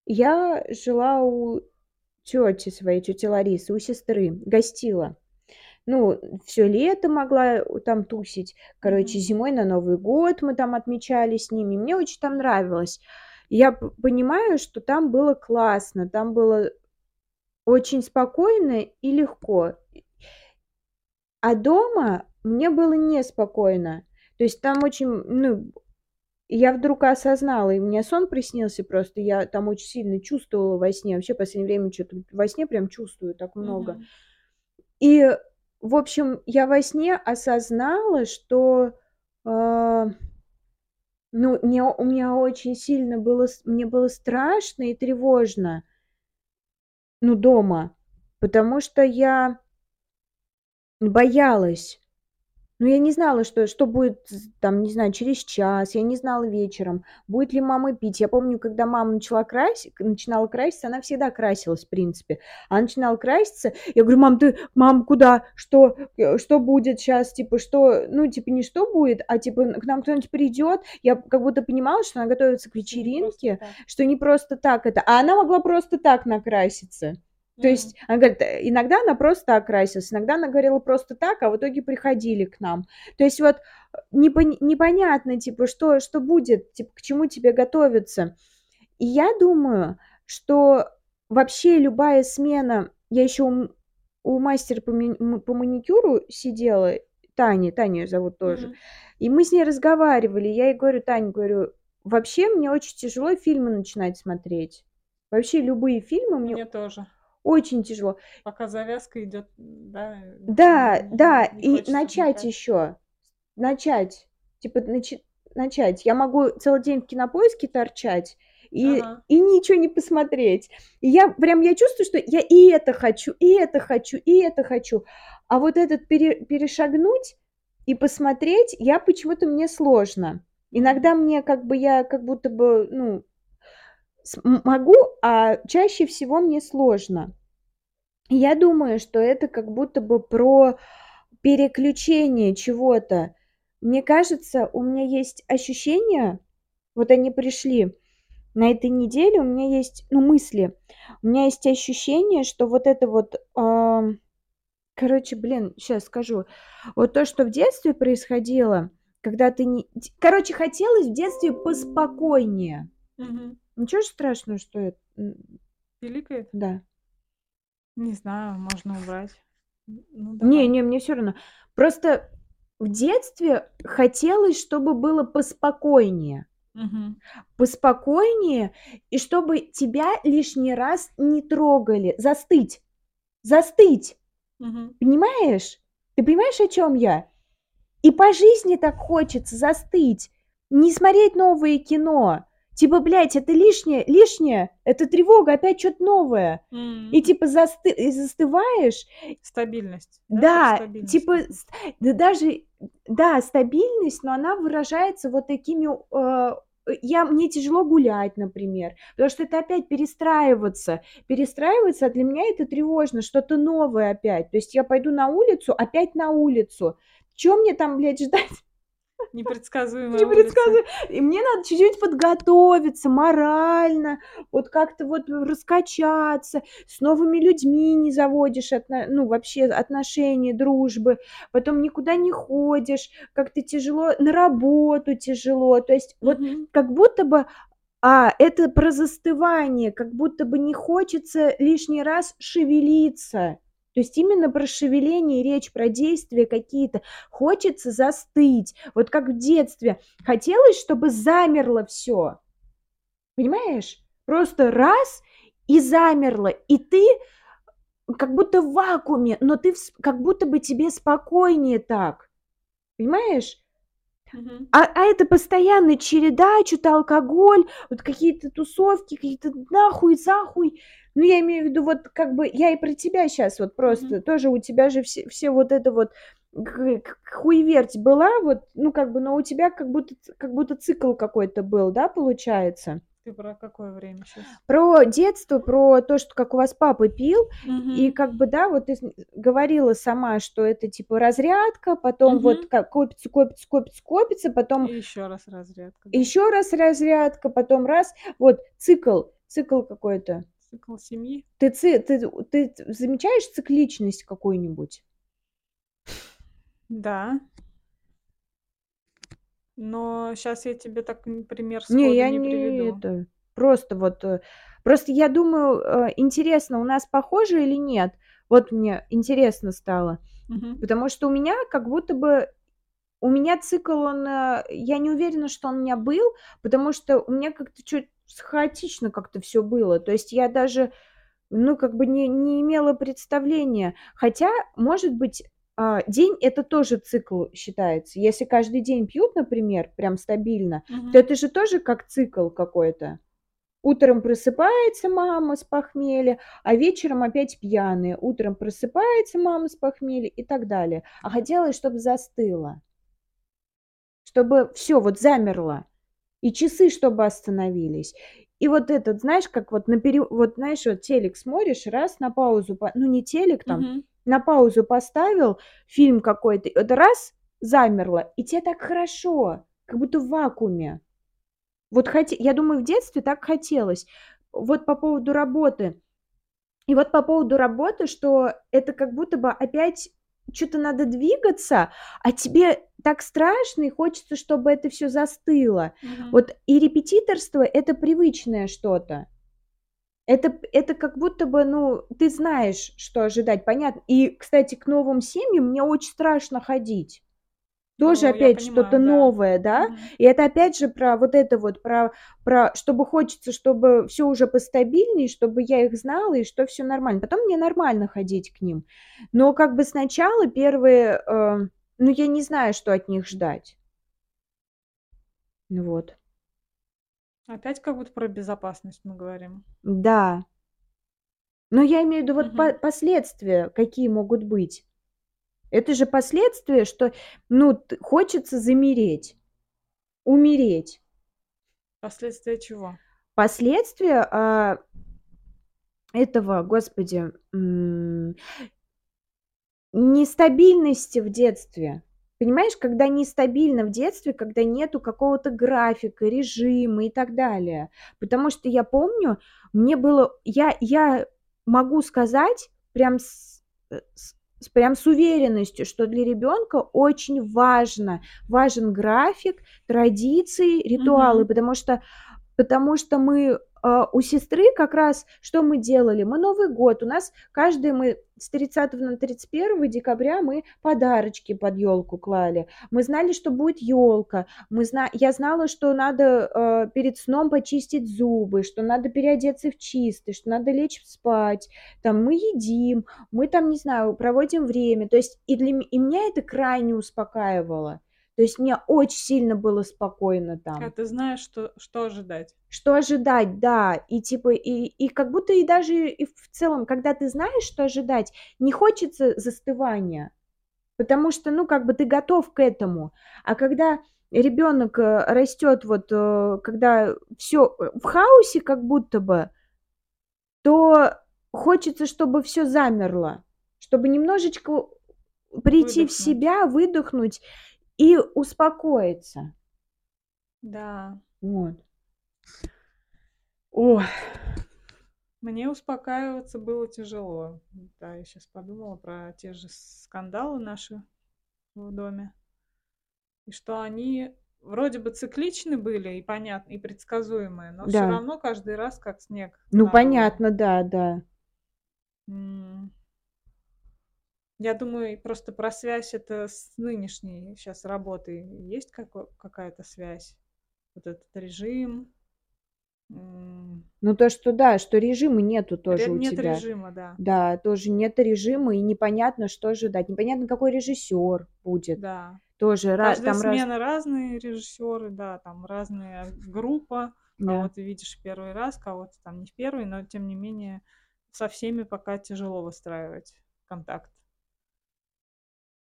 я жила у тети своей, тети Ларисы, у сестры, гостила. Ну, все лето могла там тусить. Короче, зимой на Новый год мы там отмечали с ними. Мне очень там нравилось. Я понимаю, что там было классно, там было очень спокойно и легко. А дома мне было неспокойно. То есть там очень, ну, я вдруг осознала, и мне сон приснился просто, я там очень сильно чувствовала во сне. Вообще в последнее время что-то во сне прям чувствую так много. Мгм. И, в общем, я во сне осознала, что, а, ну, мне, у меня очень сильно было, мне было страшно и тревожно, ну, дома, потому что я боялась. Ну, я не знала, что что будет там, не знаю, через час, я не знала вечером, будет ли мама пить. Я помню, когда мама начала краси начинала краситься, она всегда красилась, в принципе. Она начинала краситься, я говорю: "Мам, ты мам, куда? Что, э, что будет сейчас? Типа, что?" Ну, типа, не что будет, а типа, к нам кто-нибудь придет. Я как будто понимала, что она готовится к не вечеринке, так. что не просто так это. А она могла просто так накраситься. То М. есть она говорит, э, иногда она просто так красилась, иногда она говорила просто так, а в итоге приходили к нам. То есть вот э, непон- непонятно, типа, что, что будет, типа, к чему тебе готовиться. И я думаю, что вообще любая смена... Я еще у, у мастера по, ми- по маникюру сидела, Таня, Таня её зовут тоже, Мгм. и мы с ней разговаривали. Я ей говорю, Таня, говорю, вообще мне очень тяжело фильмы начинать смотреть. Вообще любые фильмы мне Мне тоже. Очень тяжело. Пока завязка идет, да, Да, не- да, не и начать еще. Начать. Типа начи- начать. Я могу целый день в кинопоиске торчать и, Ага. и ничего не посмотреть. И я прям, я чувствую, что я и это хочу, и это хочу, и это хочу. А вот этот пере- перешагнуть, и посмотреть, я почему-то мне сложно. Иногда мне как бы я как будто бы, ну, могу, а чаще всего мне сложно. Я думаю, что это как будто бы про переключение чего-то. Мне кажется, у меня есть ощущение, вот они пришли на этой неделе, у меня есть, ну, мысли, у меня есть ощущение, что вот это вот, а, короче, блин, сейчас скажу, вот то, что в детстве происходило, когда ты не, короче, хотелось в детстве поспокойнее. Угу. Ничего страшного, что это... Пиликает? Да. Не знаю, можно убрать. Ну, не, не, мне все равно. Просто в детстве хотелось, чтобы было поспокойнее. Угу. Поспокойнее, и чтобы тебя лишний раз не трогали. Застыть. Застыть. Угу. Понимаешь? Ты понимаешь, о чем я? И по жизни так хочется застыть. Не смотреть новое кино, Типа, блядь, это лишнее, лишнее, это тревога, опять что-то новое. Mm-hmm. И типа засты, и застываешь. Стабильность. Да, стабильность. типа, да даже, да, стабильность, но она выражается вот такими э, я, мне тяжело гулять, например, потому что это опять перестраиваться. Перестраиваться, а для меня это тревожно, что-то новое опять. То есть я пойду на улицу, опять на улицу. Чем мне там, блядь, ждать? Непредсказуемая Непредсказуемая. И мне надо чуть-чуть подготовиться морально, вот как-то вот раскачаться, с новыми людьми не заводишь, отно... ну, вообще отношения, дружбы, потом никуда не ходишь, как-то тяжело, на работу тяжело, то есть вот Мгм. как будто бы а, это про застывание, как будто бы не хочется лишний раз шевелиться. То есть именно про шевеление речь, про действия какие-то. Хочется застыть. Вот как в детстве. Хотелось, чтобы замерло все. Понимаешь? Просто раз и замерло. И ты как будто в вакууме, но ты как будто бы тебе спокойнее так. Понимаешь? А, а это постоянная череда, что-то алкоголь, вот какие-то тусовки, какие-то нахуй, захуй. Ну, я имею в виду, вот как бы, я и про тебя сейчас вот просто, mm-hmm. тоже у тебя же все, все вот это вот хуеверть была, вот, ну, как бы, но у тебя как будто, как будто цикл какой-то был, да, получается? Ты про какое время сейчас? Про детство, про то, что как у вас папа пил, угу. и как бы, да, вот ты говорила сама, что это типа разрядка, потом угу. вот как копится, копится, копится, копится, потом... И еще раз разрядка. Да. Еще раз разрядка, потом раз, вот цикл, цикл какой-то. Цикл семьи. Ты, ты, ты, ты замечаешь цикличность какую-нибудь? Да. Но сейчас я тебе так пример сходу не, я не, не приведу. это. Просто вот, э, просто я думаю, э, интересно, у нас похоже или нет? Вот мне интересно стало, Мгм. потому что у меня как будто бы у меня цикл, он, э, я не уверена, что он у меня был, потому что у меня как-то чуть хаотично как-то все было. То есть я даже, ну, как бы не, не имела представления. Хотя, может быть, а, день это тоже цикл считается. Если каждый день пьют, например, прям стабильно, Мгм. то это же тоже как цикл какой-то. Утром просыпается мама с похмелья, а вечером опять пьяные. Утром просыпается мама с похмелья и так далее. А хотелось, чтобы застыло. Чтобы все вот замерло. И часы, чтобы остановились. И вот этот, знаешь, как вот на пере... вот знаешь, вот телек смотришь, раз на паузу, ну не телек там, Мгм на паузу поставил фильм какой-то, это раз, замерло, и тебе так хорошо, как будто в вакууме. Вот хот... я думаю, в детстве так хотелось. Вот по поводу работы. И вот по поводу работы, что это как будто бы опять что-то надо двигаться, а тебе так страшно и хочется, чтобы это все застыло. Угу. Вот и репетиторство это привычное что-то. Это, это как будто бы, ну, ты знаешь, что ожидать, понятно. И, кстати, к новым семьям мне очень страшно ходить. Тоже Ну, опять что-то да. новое, да? Мгм. И это опять же про вот это вот, про, про чтобы хочется, чтобы все уже постабильнее, чтобы я их знала и что все нормально. Потом мне нормально ходить к ним. Но как бы сначала первые, э, ну, я не знаю, что от них ждать. Вот. Опять как будто про безопасность мы говорим. Да. Но я имею в виду вот Мгм. по- последствия, какие могут быть. Это же последствия, что, ну, хочется замереть, умереть. Последствия чего? Последствия, а, этого, господи, нестабильности в детстве. Понимаешь, когда нестабильно в детстве, когда нету какого-то графика, режима и так далее. Потому что я помню, мне было я я могу сказать прям с э, с прям с уверенностью, что для ребенка очень важно важен график, традиции, ритуалы, Мгм. потому что потому что мы у сестры как раз что мы делали? Мы Новый год, у нас каждый мы с 30 на 31 декабря мы подарочки под елку клали. Мы знали, что будет елка. Мы зна я знала, что надо, э, перед сном почистить зубы, что надо переодеться в чистый, что надо лечь спать. Там мы едим, мы там, не знаю, проводим время. То есть и для и меня это крайне успокаивало. То есть мне очень сильно было спокойно там. А ты знаешь, что что ожидать? Что ожидать, да. И типа, и и как будто и даже и в целом, когда ты знаешь, что ожидать, не хочется застывания. Потому что, ну, как бы ты готов к этому. А когда ребенок э, растет, вот, э, когда все в хаосе как будто бы, то хочется, чтобы все замерло, чтобы немножечко прийти в Выдохнуть. себя, выдохнуть и успокоиться. Да. Вот. Ой. Мне успокаиваться было тяжело. Да, я сейчас подумала про те же скандалы наши в доме. И что они вроде бы цикличны были и понятны, и предсказуемые, но все Да. равно каждый раз как снег Ну, на понятно, да, да. М. Я думаю, просто про связь это с нынешней сейчас работой есть како какая-то связь? Вот этот режим. М. Ну, то, что да, что режима нету тоже Ре у нет тебя. режима, да. Да, тоже нет режима, и непонятно, что ожидать. Непонятно, какой режиссер будет. Да. Тоже ра Каждая там раз смена разные режиссеры, да, там разная группа. Кого Да. ты видишь в первый раз, кого-то там не в первый, но тем не менее со всеми пока тяжело выстраивать контакт.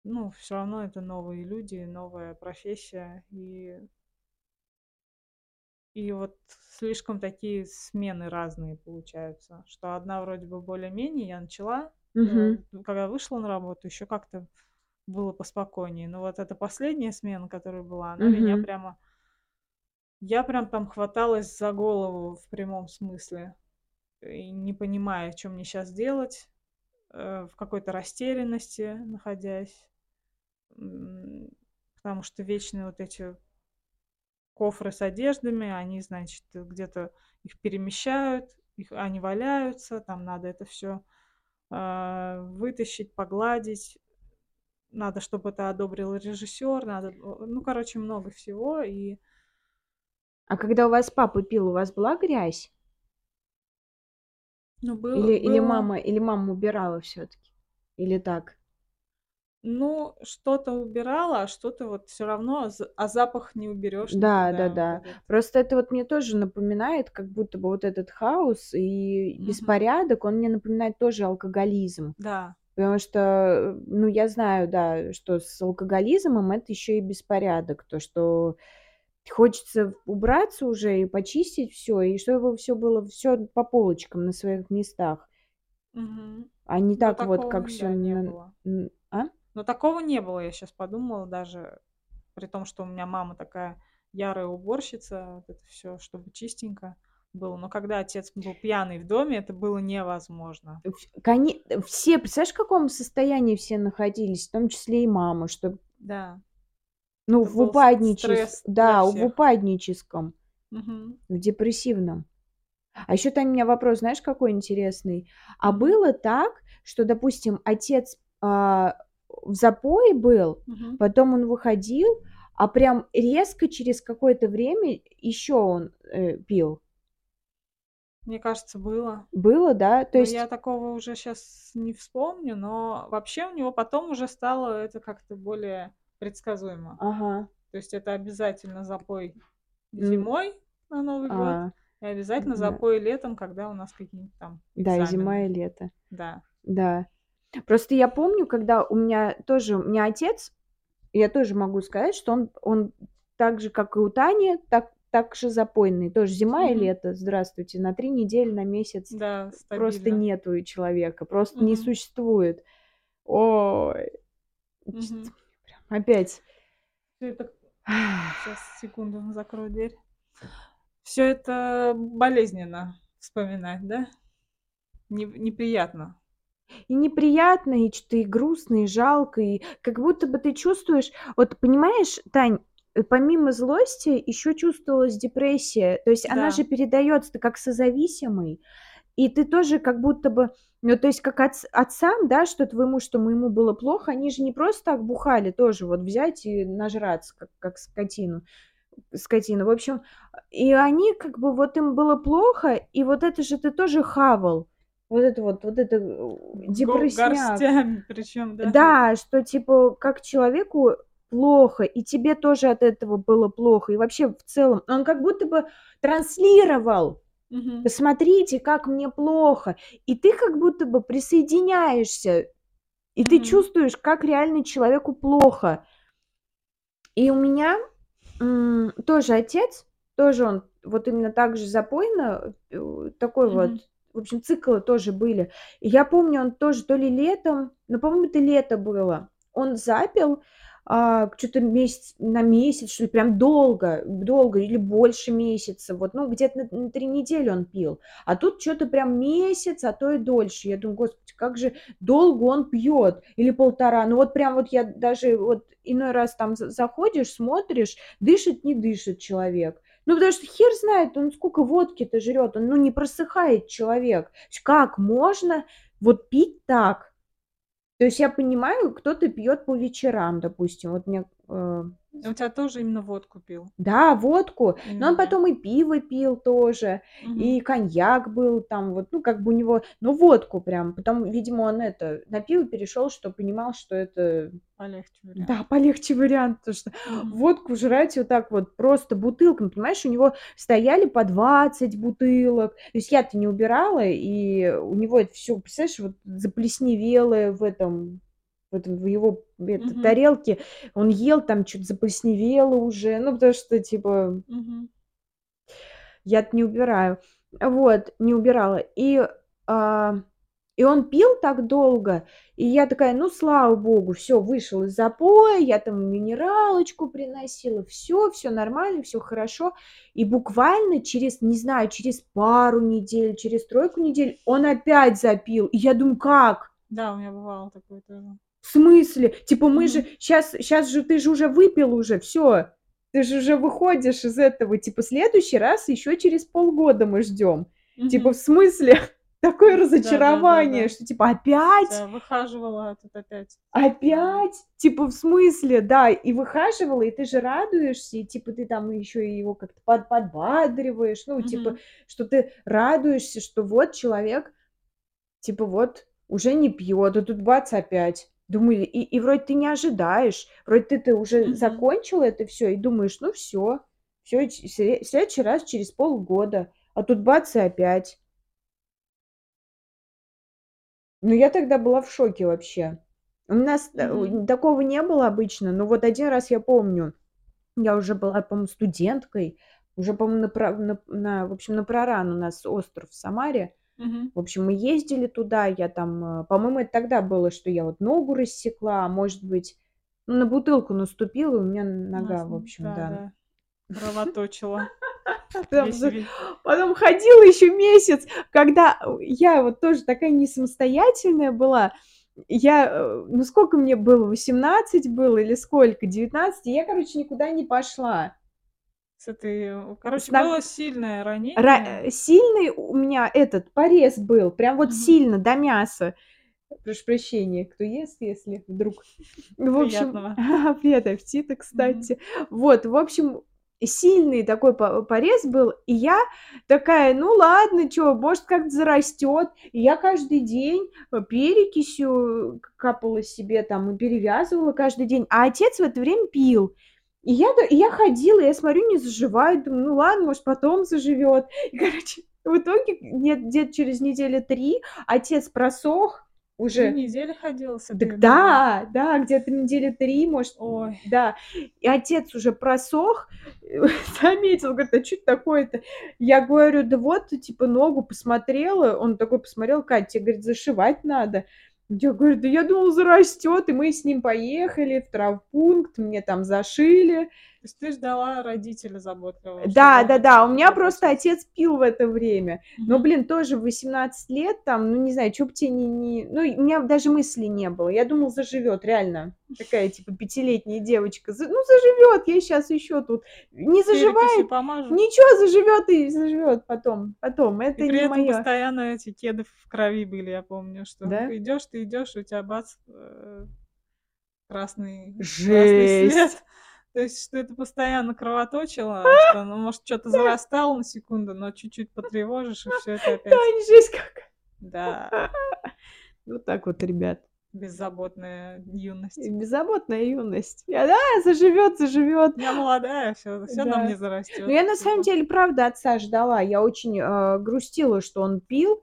Ну, все равно это новые люди, новая профессия, и и вот слишком такие смены разные получаются, что одна вроде бы более-менее, я начала, э, Мгм. когда вышла на работу, еще как-то было поспокойнее. Но вот эта последняя смена, которая была, она меня Мгм. прямо я прям там хваталась за голову в прямом смысле, и не понимая, чё мне сейчас делать, э, в какой-то растерянности находясь. Потому что вечные вот эти кофры с одеждами, они, значит, где-то их перемещают, их они валяются, там надо это всё, а, вытащить, погладить. Надо, чтобы это одобрил режиссер, надо, э, ну, короче, много всего. И А когда у вас папа пил, у вас была грязь? Ну, был Или или было мама или мама убирала всё-таки? Или так? Ну, что-то убирала, а что-то вот всё равно, з а запах не уберёшь Да. Вот да-да. этот. Просто это вот мне тоже напоминает, как будто бы вот этот хаос и Мгм. беспорядок, он мне напоминает тоже алкоголизм. Да. Потому что, ну, я знаю, да, что с алкоголизмом это ещё и беспорядок. То, что хочется убраться уже и почистить всё, и чтобы всё было всё по полочкам на своих местах. Мгм. А не Но так вот, такого, как всё да, не н было. н а? Но такого не было, я щас подумала даже, при том, что у меня мама такая ярая уборщица, вот это всё, чтобы чистенько было. Но когда отец был пьяный в доме, это было невозможно. Вс коне все, представляешь, в каком состоянии все находились, в том числе и мама, что Да. ну, Это в был с упадничес стресс для да, в упадническом, Мгм. в депрессивном. А ещё, Тань, у меня вопрос, знаешь, какой интересный? А было так, что, допустим, отец, а, в запое был, Мгм. потом он выходил, а прям резко через какое-то время ещё он, э, пил? Мне кажется, было. Было, да? То Но есть я такого уже щас не вспомню, но вообще у него потом уже стало это как-то более предсказуемо. Ага. То есть это обязательно запой зимой на Новый год А. и обязательно Да. запой летом, когда у нас какие-нибудь там Да, и зима, экзамены. и лето. Да. Да. Просто я помню, когда у меня тоже, у меня отец, я тоже могу сказать, что он, он так же, как и у Тани, так, так же запойный. Тоже зима и Мгм. лето, здравствуйте, на три недели, на месяц Да, просто нету человека, просто не Мгм. существует. Ой, Мгм. прям опять. Это Сейчас, секунду, закрою дверь. Все это болезненно вспоминать, да? Не неприятно. И неприятно, и что-то и грустно, и жалко, и как будто бы ты чувствуешь вот понимаешь, Тань, э, помимо злости еще чувствовалась депрессия. То есть она же Да. передается, как созависимый, и ты тоже как будто бы ну, то есть как отц отцам, да, что твоему, что моему было плохо, они же не просто так бухали тоже, вот взять и нажраться, как как скотину скотина. В общем, и они как бы вот им было плохо, и вот это же ты тоже хавал. Вот это вот, вот это, э, горстями причем, да? Да, что типа как человеку плохо, и тебе тоже от этого было плохо, и вообще в целом он как будто бы транслировал: Мгм. "Посмотрите, как мне плохо". И ты как будто бы присоединяешься, и ты Мгм. чувствуешь, как реально человеку плохо. И у меня, тоже отец, тоже он вот именно так же запойно, э, такой вот, Мгм. В общем, циклы тоже были. И я помню, он тоже то ли летом, ну, по-моему, это лето было, он запил, а, чё-то месяц на месяц, что ли, прям долго, долго или больше месяца, вот, ну, где-то на на 3 недели он пил. А тут чё-то прям месяц, а то и дольше. Я думаю: "Господи, как же долго он пьёт". Или полтора. Ну, вот прям вот я даже вот иной раз там за заходишь, смотришь, дышит, не дышит человек. Ну, потому что хер знает, он сколько водки-то жрёт, он, ну, не просыхает человек. Как можно вот пить так? То есть я понимаю, кто-то пьёт по вечерам, допустим. Вот мне, э у тебя тоже именно водку пил? Да, водку, но он Именно. потом и пиво пил тоже, Мгм. и коньяк был там вот, ну, как бы у него, ну, водку прям. Потом, видимо, он это, на пиво перешёл, что понимал, что это Полегче вариант. да, полегче вариант, потому что Мгм. водку жрать вот так вот просто бутылками, понимаешь, у него стояли по 20 бутылок. То есть я-то не убирала, и у него это всё, представляешь, вот заплесневелое в этом в этом, в его этой Мгм. тарелке. Он ел, там чё-то заплесневело уже, ну, потому что типа Мгм. я-то не убираю. Вот, не убирала. И, а, и он пил так долго, и я такая: "Ну, слава богу, всё, вышел из запоя". Я там минералочку приносила, всё, всё нормально, всё хорошо. И буквально через, не знаю, через пару недель, через тройку недель он опять запил. И я думаю: "Как?" Да, у меня бывало такое тоже. В смысле? Типа мы же щас щас же ты же уже выпил уже, всё. Ты же уже выходишь из этого. Типа следующий раз ещё через полгода мы ждём. Типа в смысле? (laughs) Такое разочарование, да-да-да-да. что типа опять? Тебя выхаживало, а тут опять. Опять? Типа в смысле? Да, и выхаживала, и ты же радуешься, и типа ты там ещё и его как-то под подбадриваешь, ну, типа, Мгм. что ты радуешься, что вот человек, типа вот уже не пьёт, а тут бац опять. Думаю, и и вроде ты не ожидаешь, вроде ты-то уже Мгм. закончил это всё и думаешь: "Ну всё, всё, ч се в следующий раз через полгода". А тут бац и опять. Ну, я тогда была в шоке вообще. У нас, Мгм. такого не было обычно, но вот 1 раз я помню, я уже была, по-моему, студенткой, уже, по-моему, на на на, в общем, на Проран, у нас остров в Самаре. Мгм. В общем, мы ездили туда, я там, э, по-моему, это тогда было, что я вот ногу рассекла, а может быть, ну, на бутылку наступила, и у меня нога, в общем, да. Да-да. Кровоточила Там весь же ви потом ходила еще месяц, когда я вот тоже такая не самостоятельная была. Я, э, ну, сколько мне было, 18 было или сколько, 19, и я, короче, никуда не пошла. С этой, короче, ног было сильное ра ранение. э, сильный у меня этот порез был, прям вот Мгм. сильно, до мяса. Прошу прощения, кто ест, если вдруг. В общем, привет, (laughs) аппетита, кстати. Вот, в общем, сильный такой по порез был, и я такая: "Ну ладно, чё, может, как-то зарастёт". И я каждый день, э, перекисью к капала себе там и перевязывала каждый день, а отец в это время пил. И я и я ходила, я смотрю, не заживает, думаю: "Ну ладно, может, потом заживёт". (laughs) И, короче, в итоге нет, где-то через недели 3 отец просох, Три уже недели ходила с этой да, да, где-то недели 3, может, Ой. да. И отец уже просох, (laughs) заметил, говорит: "А чё это такое-то?" Я говорю: "Да вот, типа, ногу посмотрела". Он такой посмотрел: "Кать, те, говорит, зашивать надо". Я говорю: "Да я думала, зарастёт". И мы с ним поехали в травмпункт, мне там зашили. То есть ты ждала родителя заботливого, Да, он да-да, у меня просто отец пил в это время. Но, блин, тоже в 18 лет там, ну, не знаю, чё б те не не ну, и у меня даже мысли не было. Я думала, заживёт, реально. Такая, типа, пятилетняя девочка. Ну, заживёт, я щас ещё тут не заживает, ничего, заживёт и заживёт потом потом. И Это при не этом моё. постоянно эти кеды в крови были, я помню, что Да? идёшь ты, идёшь, у тя бац, э, красный красный свет. То есть, что это постоянно кровоточило, (laughs) что, ну, может, чё-то Да. зарастало на секунду, но чуть-чуть потревожишь, и всё это опять Тань, жесть какая! Да. (laughs) Вот так вот, ребят. Беззаботная юность. Беззаботная юность. Я: "Да, заживёт, заживёт". Я молодая, всё всё на мне Да. зарастёт. Но я на самом деле правда отца ждала. Я очень, э, грустила, что он пил.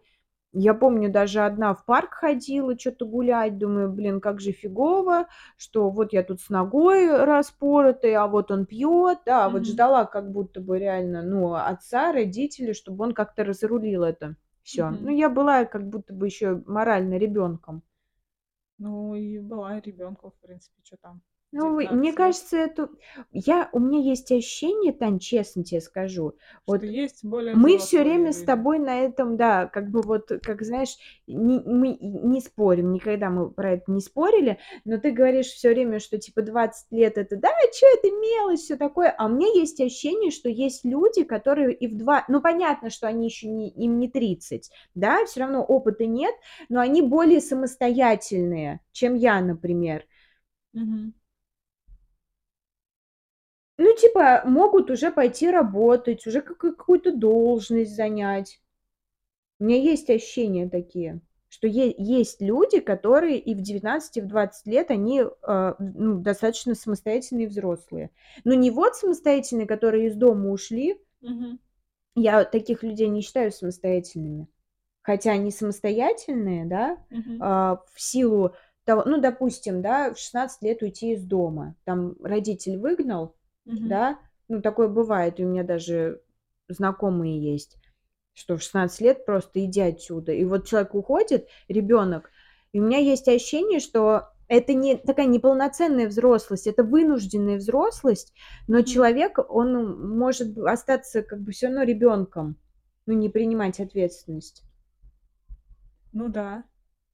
Я помню, даже одна в парк ходила чё-то гулять. Думаю: "Блин, как же фигово, что вот я тут с ногой распоротой, а вот он пьёт". Да, вот Мгм. ждала как будто бы реально, ну, отца, родителей, чтобы он как-то разрулил это всё. Ну, Мгм. я была как будто бы ещё морально ребёнком. Ну, и была и ребёнком, в принципе, чё там, Ну, вы мне 19 лет. кажется, это я у меня есть ощущение, Тань, честно те скажу, Что вот есть более мы взрослые время с тобой на этом, да, как бы вот, как знаешь, не мы не спорим, никогда мы про это не спорили, но ты говоришь всё время, что типа 20 лет- это, да, чё это мелочь, всё такое. А у меня есть ощущение, что есть люди, которые и в два ну, понятно, что они ещё не им не 30, да, всё равно опыта нет, но они более самостоятельные, чем я, например. Мгм. Ну, типа, могут уже пойти работать, уже какую какую-то должность занять. У меня есть ощущения такие, что е есть люди, которые и в 19, и в 20 лет, они, э, ну, достаточно самостоятельные взрослые. Но не вот самостоятельные, которые из дома ушли. Мгм. Я таких людей не считаю самостоятельными. Хотя они самостоятельные, да, Мгм. а, в силу того ну, допустим, да, в 16 лет уйти из дома. Там родитель выгнал, Мгм. да, ну, такое бывает, и у меня даже знакомые есть, что в 16 лет просто: "Иди отсюда". И вот человек уходит, ребёнок, и у меня есть ощущение, что это не такая неполноценная взрослость, это вынужденная взрослость, но человек, он может остаться как бы всё равно ребёнком, ну, не принимать ответственность. Ну да.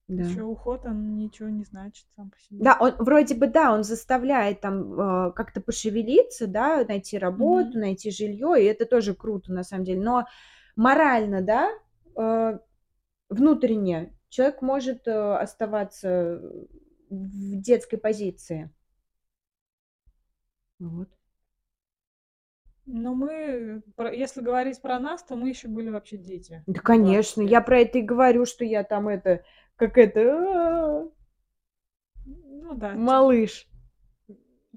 Да. Ещё уход, он ничего не значит сам по себе. Да, он вроде бы, да, он заставляет там, э, как-то пошевелиться, да, найти работу, найти жильё, и это тоже круто на самом деле. Но морально, да, э, внутренне человек может, э, оставаться в детской позиции. Вот. Ну, мы если говорить про нас, то мы ещё были вообще дети Да, в 20 конечно, я про это и говорю, что я там это, как это, а Ну да, малыш.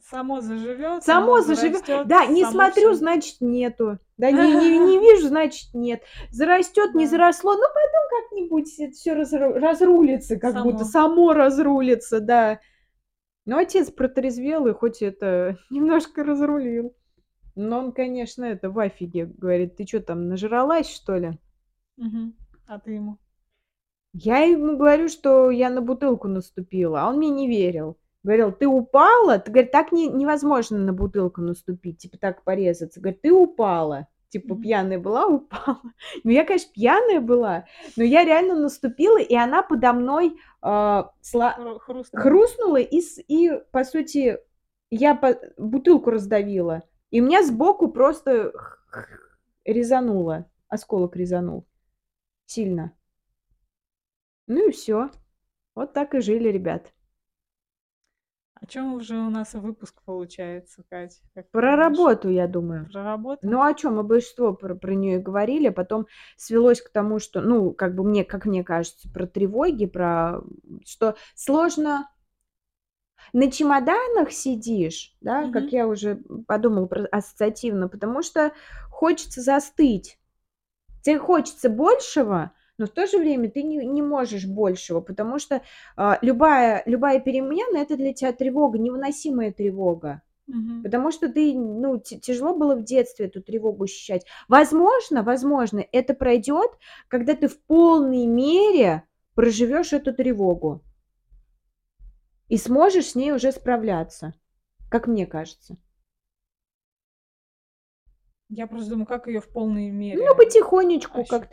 само заживёт, само Само зарастёт, да, не само смотрю, значит, нету. Да, (laughs) не не не вижу, значит, нет. Зарастёт, не Да. заросло, ну, потом как-нибудь разру разрулится, как будто Само. само разрулится, да. Но отец протрезвел и хоть это (laughs) немножко разрулил. Но он, конечно, это в афиге. Говорит: "Ты чё там, нажралась, что ли?" А ты ему? Я ему говорю, что я на бутылку наступила, а он мне не верил. Говорил: "Ты упала?" Т говорит: "Так не невозможно на бутылку наступить, типа так порезаться". Говорит: "Ты упала". Типа Мгм. пьяная была, (laughs) упала. Ну, я, конечно, пьяная была, но я реально наступила, и она подо мной, а, сла Хру хрустнула. хрустнула, и и, по сути, я по бутылку раздавила, и меня сбоку просто резануло, осколок резанул сильно. Ну и всё. Вот так и жили, ребят. О чём уже у нас выпуск получается, Кать, как Про думаешь? работу, я думаю. Про работу? Ну, а чё, мы большинство про про неё и говорили, а потом свелось к тому, что, ну, как бы мне, как мне кажется, про тревоги, про что сложно на чемоданах сидишь, да, как Мгм. я уже, подумала про ассоциативно, потому что хочется застыть. Те хочется большего, но в то же время ты не не можешь большего, потому что, а, любая любая перемена- это для тебя тревога, невыносимая тревога. Мгм. Потому что ты, ну, тяжело было в детстве эту тревогу ощущать. Возможно возможно, это пройдет, когда ты в полной мере проживешь эту тревогу. И сможешь с ней уже справляться, как мне кажется. Я просто думаю, как её в полной Ну, мере потихонечку как?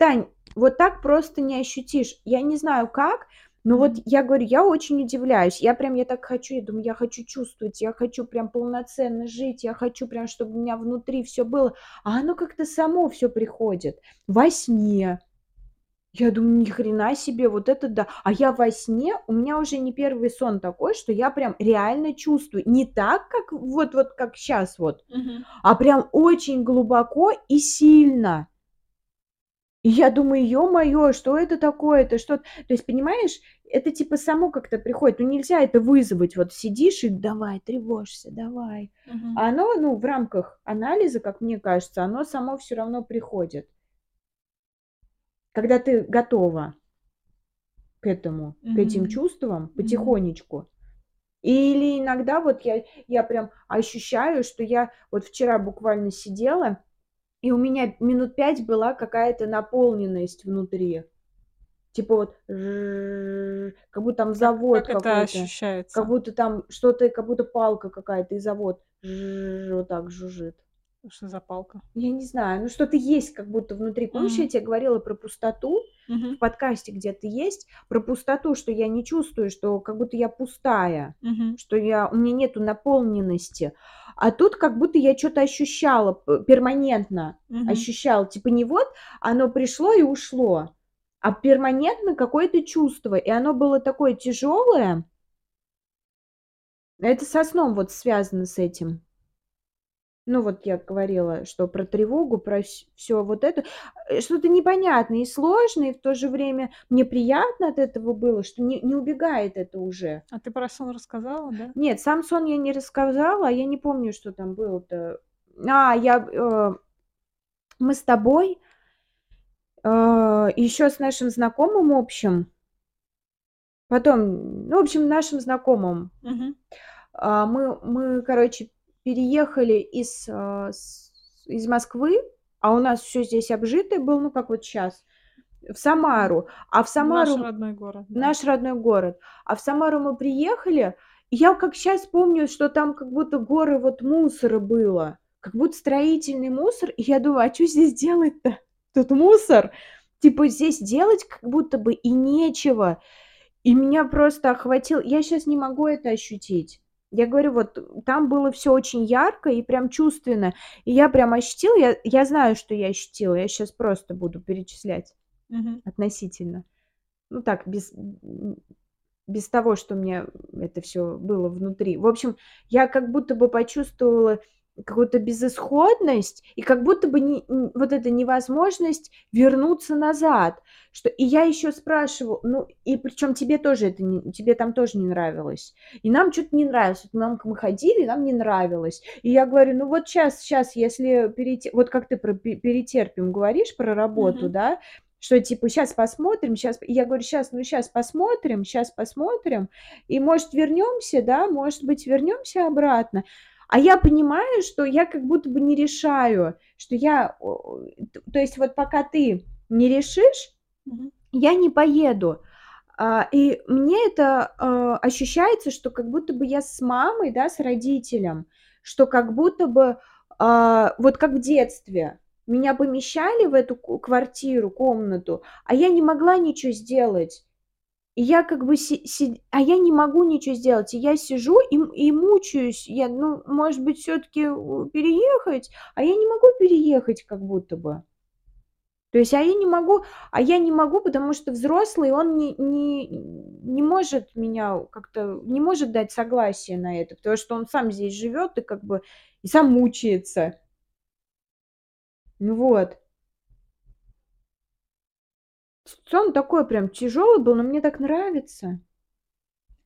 Тань, вот так просто не ощутишь. Я не знаю как, но вот я говорю, я очень удивляюсь. Я прям, я так хочу, я думаю, я хочу чувствовать, я хочу прям полноценно жить, я хочу прям, чтобы у меня внутри всё было, а оно как-то само всё приходит во сне. Я думаю: "Ни хрена себе, вот это да!" А я во сне, у меня уже не первый сон такой, что я прям реально чувствую. Не так, как вот вот как щас вот, Мгм. а прям очень глубоко и сильно. И я думаю: "Ё-моё, что это такое? Это что?" То есть, понимаешь, это типа само как-то приходит. Ну, нельзя это вызвать. Вот сидишь и давай, тревожься, давай. Мгм. А оно, ну, в рамках анализа, как мне кажется, оно само всё равно приходит. Когда ты готова к этому, к этим Мгм. чувствам Мгм. потихонечку. Или иногда вот я я прям ощущаю, что я вот вчера буквально сидела, и у меня минут 5 была какая-то наполненность внутри. Типа вот как будто там Как завод как какой-то, как ощущается? будто там что-то, как будто палка какая-то и завод вот так жужжит. Что за палка? Я не знаю, ну, что-то есть как будто внутри. Помнишь, я М. те говорила про пустоту? В Мгм. подкасте где-то есть про пустоту, что я не чувствую, что как будто я пустая, Мгм. что я у меня нету наполненности. А тут как будто я чё-то ощущала п перманентно, Мгм. ощущала. Типа не вот оно пришло и ушло, а перманентно какое-то чувство, и оно было такое тяжёлое. Это со сном вот связано с этим. Ну, вот я говорила, что про тревогу, про вс всё вот это, э, что-то непонятное и сложное, и в то же время мне приятно от этого было, что не не убегает это уже. А ты про сон рассказала, да? Нет, сам сон я не рассказала, я не помню, что там было-то. А, я, э, мы с тобой э, ещё с нашим знакомым общим потом, ну, в общем, нашим знакомым, Мгм. а, мы мы, короче, переехали из, с из Москвы, а у нас всё здесь обжитое было, ну, как вот щас, в. Самару. А в Наш Самару родной город, да. наш родной город. А в Самару мы приехали, и я как щас помню, что там как будто горы вот мусора было, как будто строительный мусор. И я думаю: "А чё здесь делать-то? Тут мусор". Типа здесь делать как будто бы и нечего. И меня просто охватил я щас не могу это ощутить. Я говорю, вот там было всё очень ярко и прям чувственно. И я прям ощутила, я я знаю, что я ощутила. Я щас просто буду перечислять Мгм. относительно. Ну так, без без того, что у меня это всё было внутри. В общем, я как будто бы почувствовала какую-то безысходность и как будто бы не вот эта невозможность вернуться назад. Что и я ещё спрашиваю, ну, и причём тебе тоже это не тебе там тоже не нравилось. И нам чё-то не нравилось. Вот нам мы ходили, нам не нравилось. И я говорю: "Ну, вот щас щас, если перете" вот как ты про пе перетерпим говоришь, про работу, Мгм. да, что типа щас посмотрим, И я говорю: "Щас, ну, щас посмотрим, щас посмотрим, и, может, вернёмся, да, может быть, вернёмся обратно". А я понимаю, что я как будто бы не решаю, что я, то есть вот пока ты не решишь, Мгм. я не поеду. А, и мне это, а, ощущается, что как будто бы я с мамой, да, с родителем, что как будто бы, а, вот как в детстве меня помещали в эту квартиру, комнату, а я не могла ничего сделать. И я как бы си си а я не могу ничего сделать. И я сижу и и мучаюсь. Я, ну, может быть, всё-таки, у переехать, а я не могу переехать как будто бы. То есть, а я не могу а я не могу, потому что взрослый, он не не не может меня как-то не может дать согласие на это, потому что он сам здесь живёт и как бы и сам мучается. Вот. С сон такой прям тяжёлый был, но мне так нравится.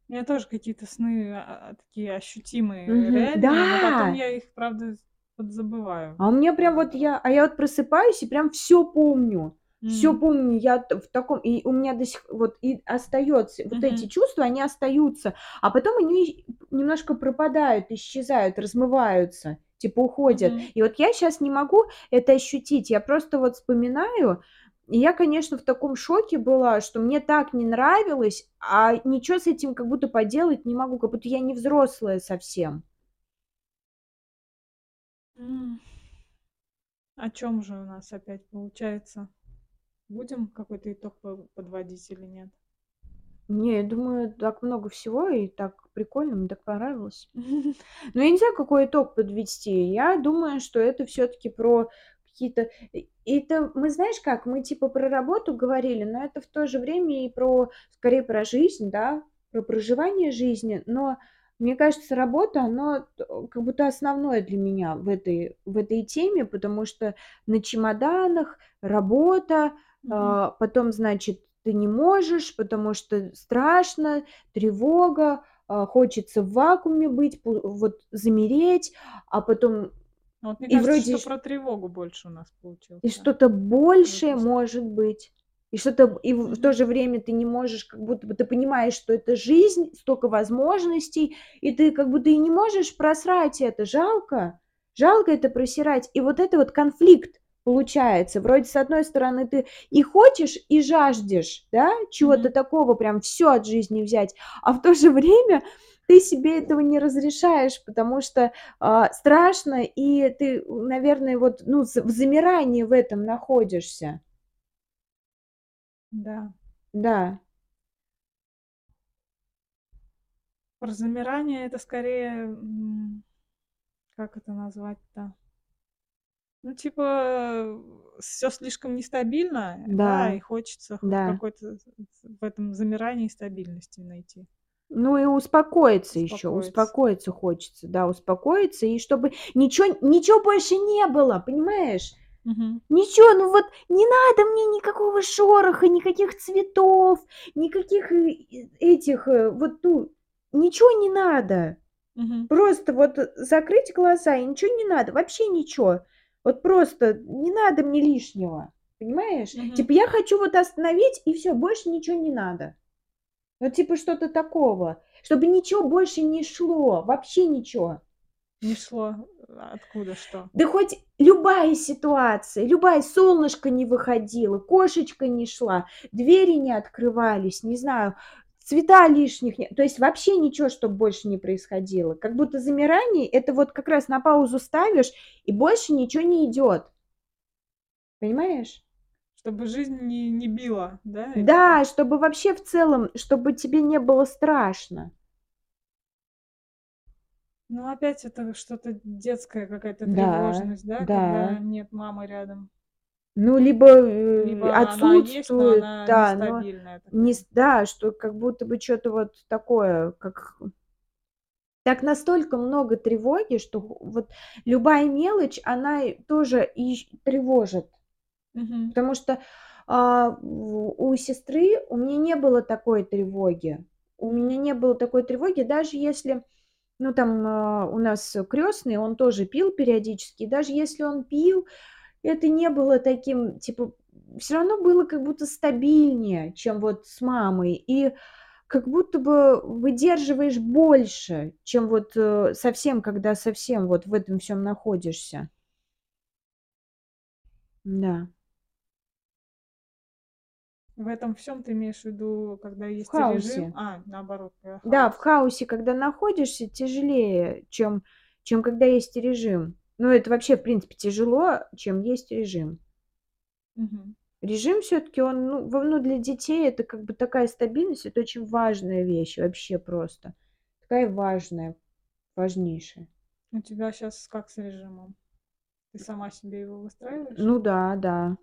У меня тоже какие-то сны, а, такие ощутимые, Мгм. реальные, но потом Да! я их, правда, подзабываю. А у меня прям вот я а я вот просыпаюсь и прям всё помню. Всё М. помню, я в таком и у меня до сих вот и остается вот эти чувства, они остаются, а потом они немножко пропадают, исчезают, размываются, типа уходят. Мгм. И вот я щас не могу это ощутить. Я просто вот вспоминаю, и я, конечно, в таком шоке была, что мне так не нравилось, а ничего с этим как будто поделать не могу, как будто я не взрослая совсем. М. О чём же у нас опять получается? Будем какой-то итог по подводить или нет? Не, я думаю, так много всего и так прикольно, мне так понравилось. (laughs) Но я не знаю, какой итог подвести. Я думаю, что это всё-таки про какие-то это мы, знаешь как, мы типа про работу говорили, но это в то же время и про, скорее, про жизнь, да, про проживание жизни. Но мне кажется, работа, оно т как будто основное для меня в этой в этой теме, потому что на чемоданах работа, Мгм. а, потом, значит, ты не можешь, потому что страшно, тревога, а, хочется в вакууме быть, вот замереть, а потом Ну вот мне и кажется, вроде что про тревогу больше у нас и получился что-то большее выпуск. может быть, и что-то и в то же время ты не можешь, как будто бы ты понимаешь, что это жизнь, столько возможностей, и ты как будто и не можешь просрать это. Жалко, жалко это просирать. И вот это вот конфликт получается. Вроде, с одной стороны, ты и хочешь, и жаждешь, да, чего-то Мгм. такого, прям всё от жизни взять, а в то же время ты себе этого не разрешаешь, потому что, а, страшно, и ты, наверное, вот, ну, в замирании в этом находишься. Да. Да. Про замирание- это скорее, как это назвать-то? Ну, типа, всё слишком нестабильно, да, Да, и хочется да. какой-то в этом замирании стабильности найти. Ну и успокоиться ещё, Успокоиться. успокоиться хочется, да, успокоиться, и чтобы ничего ничего больше не было, понимаешь? Мгм. Ничего, ну вот не надо мне никакого шороха, никаких цветов, никаких, э, этих, э, вот, ну, ничего не надо. Мгм. Просто вот закрыть глаза, и ничего не надо, вообще ничего. Вот просто не надо мне лишнего, понимаешь? Мгм. Типа я хочу вот остановить, и всё, больше ничего не надо. Вот типа что-то такого, чтобы ничего больше не шло, вообще ничего. Не шло, откуда что? Да хоть любая ситуация, любая: солнышко не выходило, кошечка не шла, двери не открывались, не знаю, цвета лишних не то есть вообще ничего чтоб больше не происходило. Как будто замирание- это вот как раз на паузу ставишь, и больше ничего не идёт. Понимаешь? Чтобы жизнь не не била, да, Да, чтобы вообще в целом, чтобы тебе не было страшно. Ну, опять это что-то детская какая-то Да, тревожность, да, когда да. нет мамы рядом. Ну, либо, э, Либо она есть, но отсутствует, она да, но не да, что как будто бы чё-то вот такое, как Так настолько много тревоги, что вот любая мелочь, она тоже ищ тревожит. Мгм. Потому что, а, у сестры у меня не было такой тревоги. У меня не было такой тревоги, даже если, ну, там, а, у нас крестный, он тоже пил периодически, даже если он пил, это не было таким, типа, всё равно было как будто стабильнее, чем вот с мамой, и как будто бы выдерживаешь больше, чем вот, э, совсем, когда совсем вот в этом всём находишься. Да. В этом всём ты имеешь в виду, когда В есть режим? хаосе. А, наоборот, когда Да, в хаос. хаосе, когда находишься, тяжелее, чем чем когда есть режим. Ну, это вообще, в принципе, тяжело, чем есть режим. Мгм. Режим всё-таки он, ну, в ну, для детей это как бы такая стабильность, это очень важная вещь, вообще просто. Такая важная, важнейшая. У тебя щас как с режимом? Ты сама себе его выстраиваешь? Ну да, да.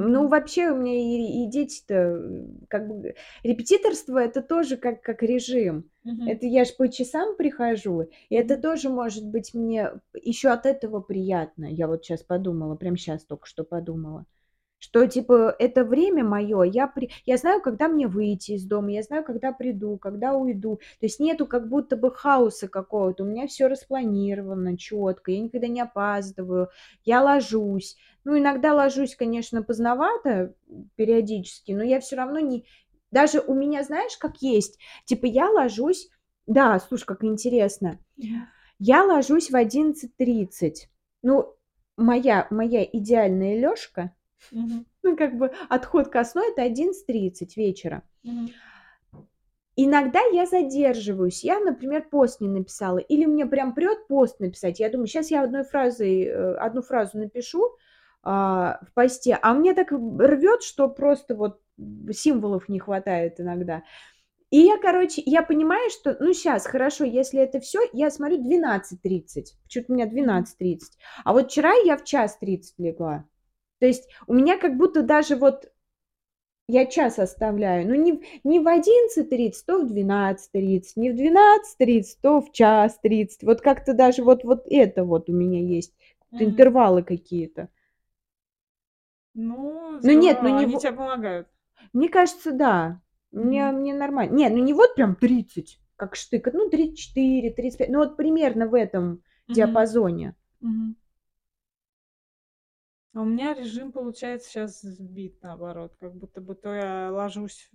Ну, вообще, у меня и и дети-то, как бы репетиторство- это тоже как как режим. Мгм. Это я ж по часам прихожу, и это тоже может быть мне ещё от этого приятно. Я вот щас подумала, прям щас только что подумала. Что, типа, это время моё, я при я знаю, когда мне выйти из дома, я знаю, когда приду, когда уйду. То есть нету как будто бы хаоса какого-то. У меня всё распланировано чётко, я никогда не опаздываю, я ложусь. Ну, иногда ложусь, конечно, поздновато, периодически, но я всё равно не даже у меня, знаешь, как есть, типа, я ложусь да, слушай, как интересно. Я ложусь в 11:30. Ну, моя моя идеальная лёжка, Мгм. ну, как бы отход ко сну- это 11:30 вечера. Мгм. Иногда я задерживаюсь. Я, например, пост не написала или мне прям прёт пост написать. Я думаю: "Щас я одной фразой, э, одну фразу напишу, а, в посте". А мне так рвёт, что просто вот символов не хватает иногда. И я, короче, я понимаю, что, ну, щас, хорошо, если это всё, я смотрю 12:30. Почему-то у меня Мгм. 12:30. А вот вчера я в 1:30 легла. То есть у меня как будто даже вот я час оставляю, но не в не в 11:30, то в 12:30, не в 12:30, то в 1:30. Вот как-то даже вот вот это вот у меня есть, Мгм. интервалы какие-то. Ну, Ну нет, ну здорово, не они во те помогают. Мне кажется, да. Мне Мгм. мне нормально. Не, ну не вот прям 30, как штык, ну 34-35, ну вот примерно в этом Мгм. диапазоне. Мгм. А у меня режим, получается, щас сбит, наоборот. Как будто бы то я ложусь,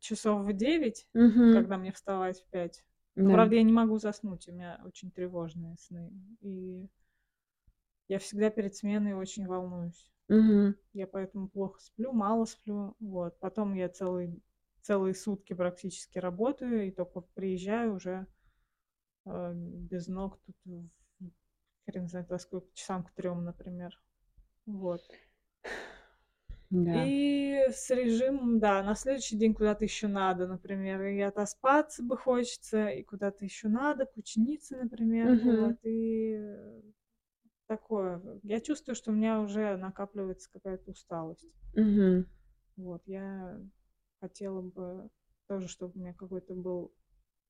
часов в 9, Мгм. когда мне вставать в 5. Но, Да. правда, я не могу заснуть, у меня очень тревожные сны. И я всегда перед сменой очень волнуюсь. Мгм. Я поэтому плохо сплю, мало сплю. Вот. Потом я целый целые сутки практически работаю и тока приезжаю уже, э, без ног тут в хрен знает во сколько, часам к 3, например. Вот. Да. И с режимом, да, на следующий день куда-то ещё надо, например, и отоспаться бы хочется, и куда-то ещё надо, к ученице, например. Мгм. Вот. И, э, такое. Я чувствую, что у меня уже накапливается какая-то усталость. Мгм. Вот. Я хотела бы тоже, чтоб у меня какой-то был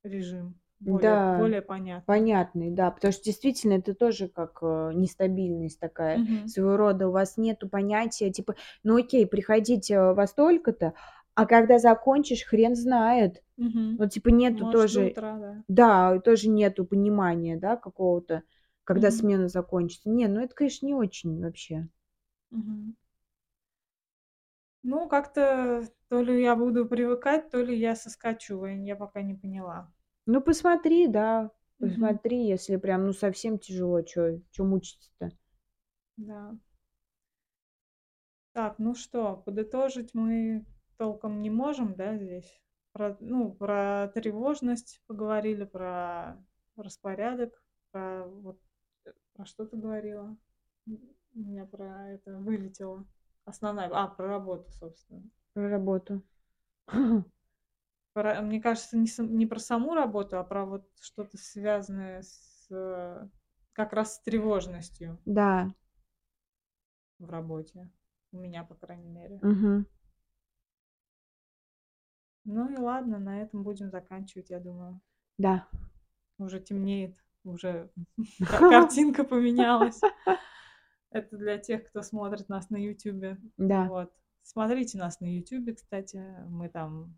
режим более Да, более понятный. понятный, да. Потому что действительно это тоже как, э, нестабильность такая Мгм. своего рода. У вас нету понятия типа: "Ну, окей, приходить, э, во столько-то", а когда закончишь, хрен знает. Мгм. Вот типа нету Может, тоже утра, да. да, тоже нету понимания, да, какого-то, когда Мгм. смена закончится. Не, ну это, конечно, не очень вообще. Мгм. Ну, как-то то ли я буду привыкать, то ли я соскочу, я пока не поняла. Ну, посмотри, да, Мгм. посмотри, если прям, ну, совсем тяжело, чё чё мучиться-то? Да. Так, ну что, подытожить мы толком не можем, да, здесь? Про, ну, про тревожность поговорили, про распорядок, про вот, э, про что ты говорила? М, у меня про это вылетело. Основная, а, про работу, собственно. Про работу. Про мне кажется, не не про саму работу, а про вот что-то связанное с, э, как раз с тревожностью. Да. В работе. У меня, по крайней мере. Мгм. Ну и ладно, на этом будем заканчивать, я думаю. Да. Уже темнеет, уже (laughs) ка картинка поменялась. Это для тех, кто смотрит нас на "Ютубе". Да. Вот. Смотрите нас на "Ютубе", кстати. Мы там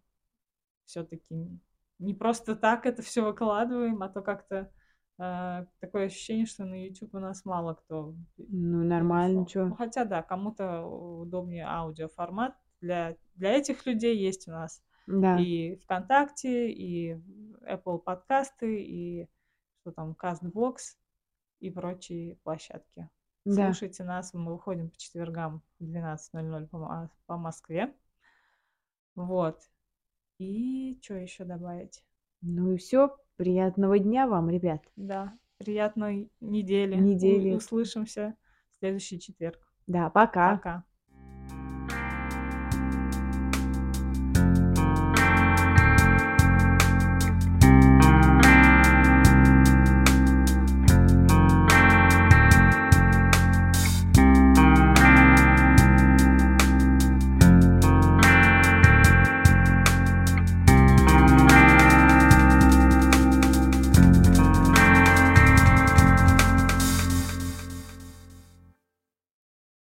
всё-таки не просто так это всё выкладываем, а то как-то, э, такое ощущение, что на "Ютуб" у нас мало кто Ну, нормально, чё. Ну, хотя да, кому-то удобнее аудиоформат. Для для этих людей есть у нас Да. и "ВКонтакте", и Apple подкасты, и что там, "Кастбокс", и прочие площадки. Да. Слушайте нас, мы выходим по четвергам в 12:00 по по Москве. Вот. И чё ещё добавить? Ну и всё. Приятного дня вам, ребят. Да. Приятной недели. Недели. услышимся в следующий четверг. Да, пока. Пока.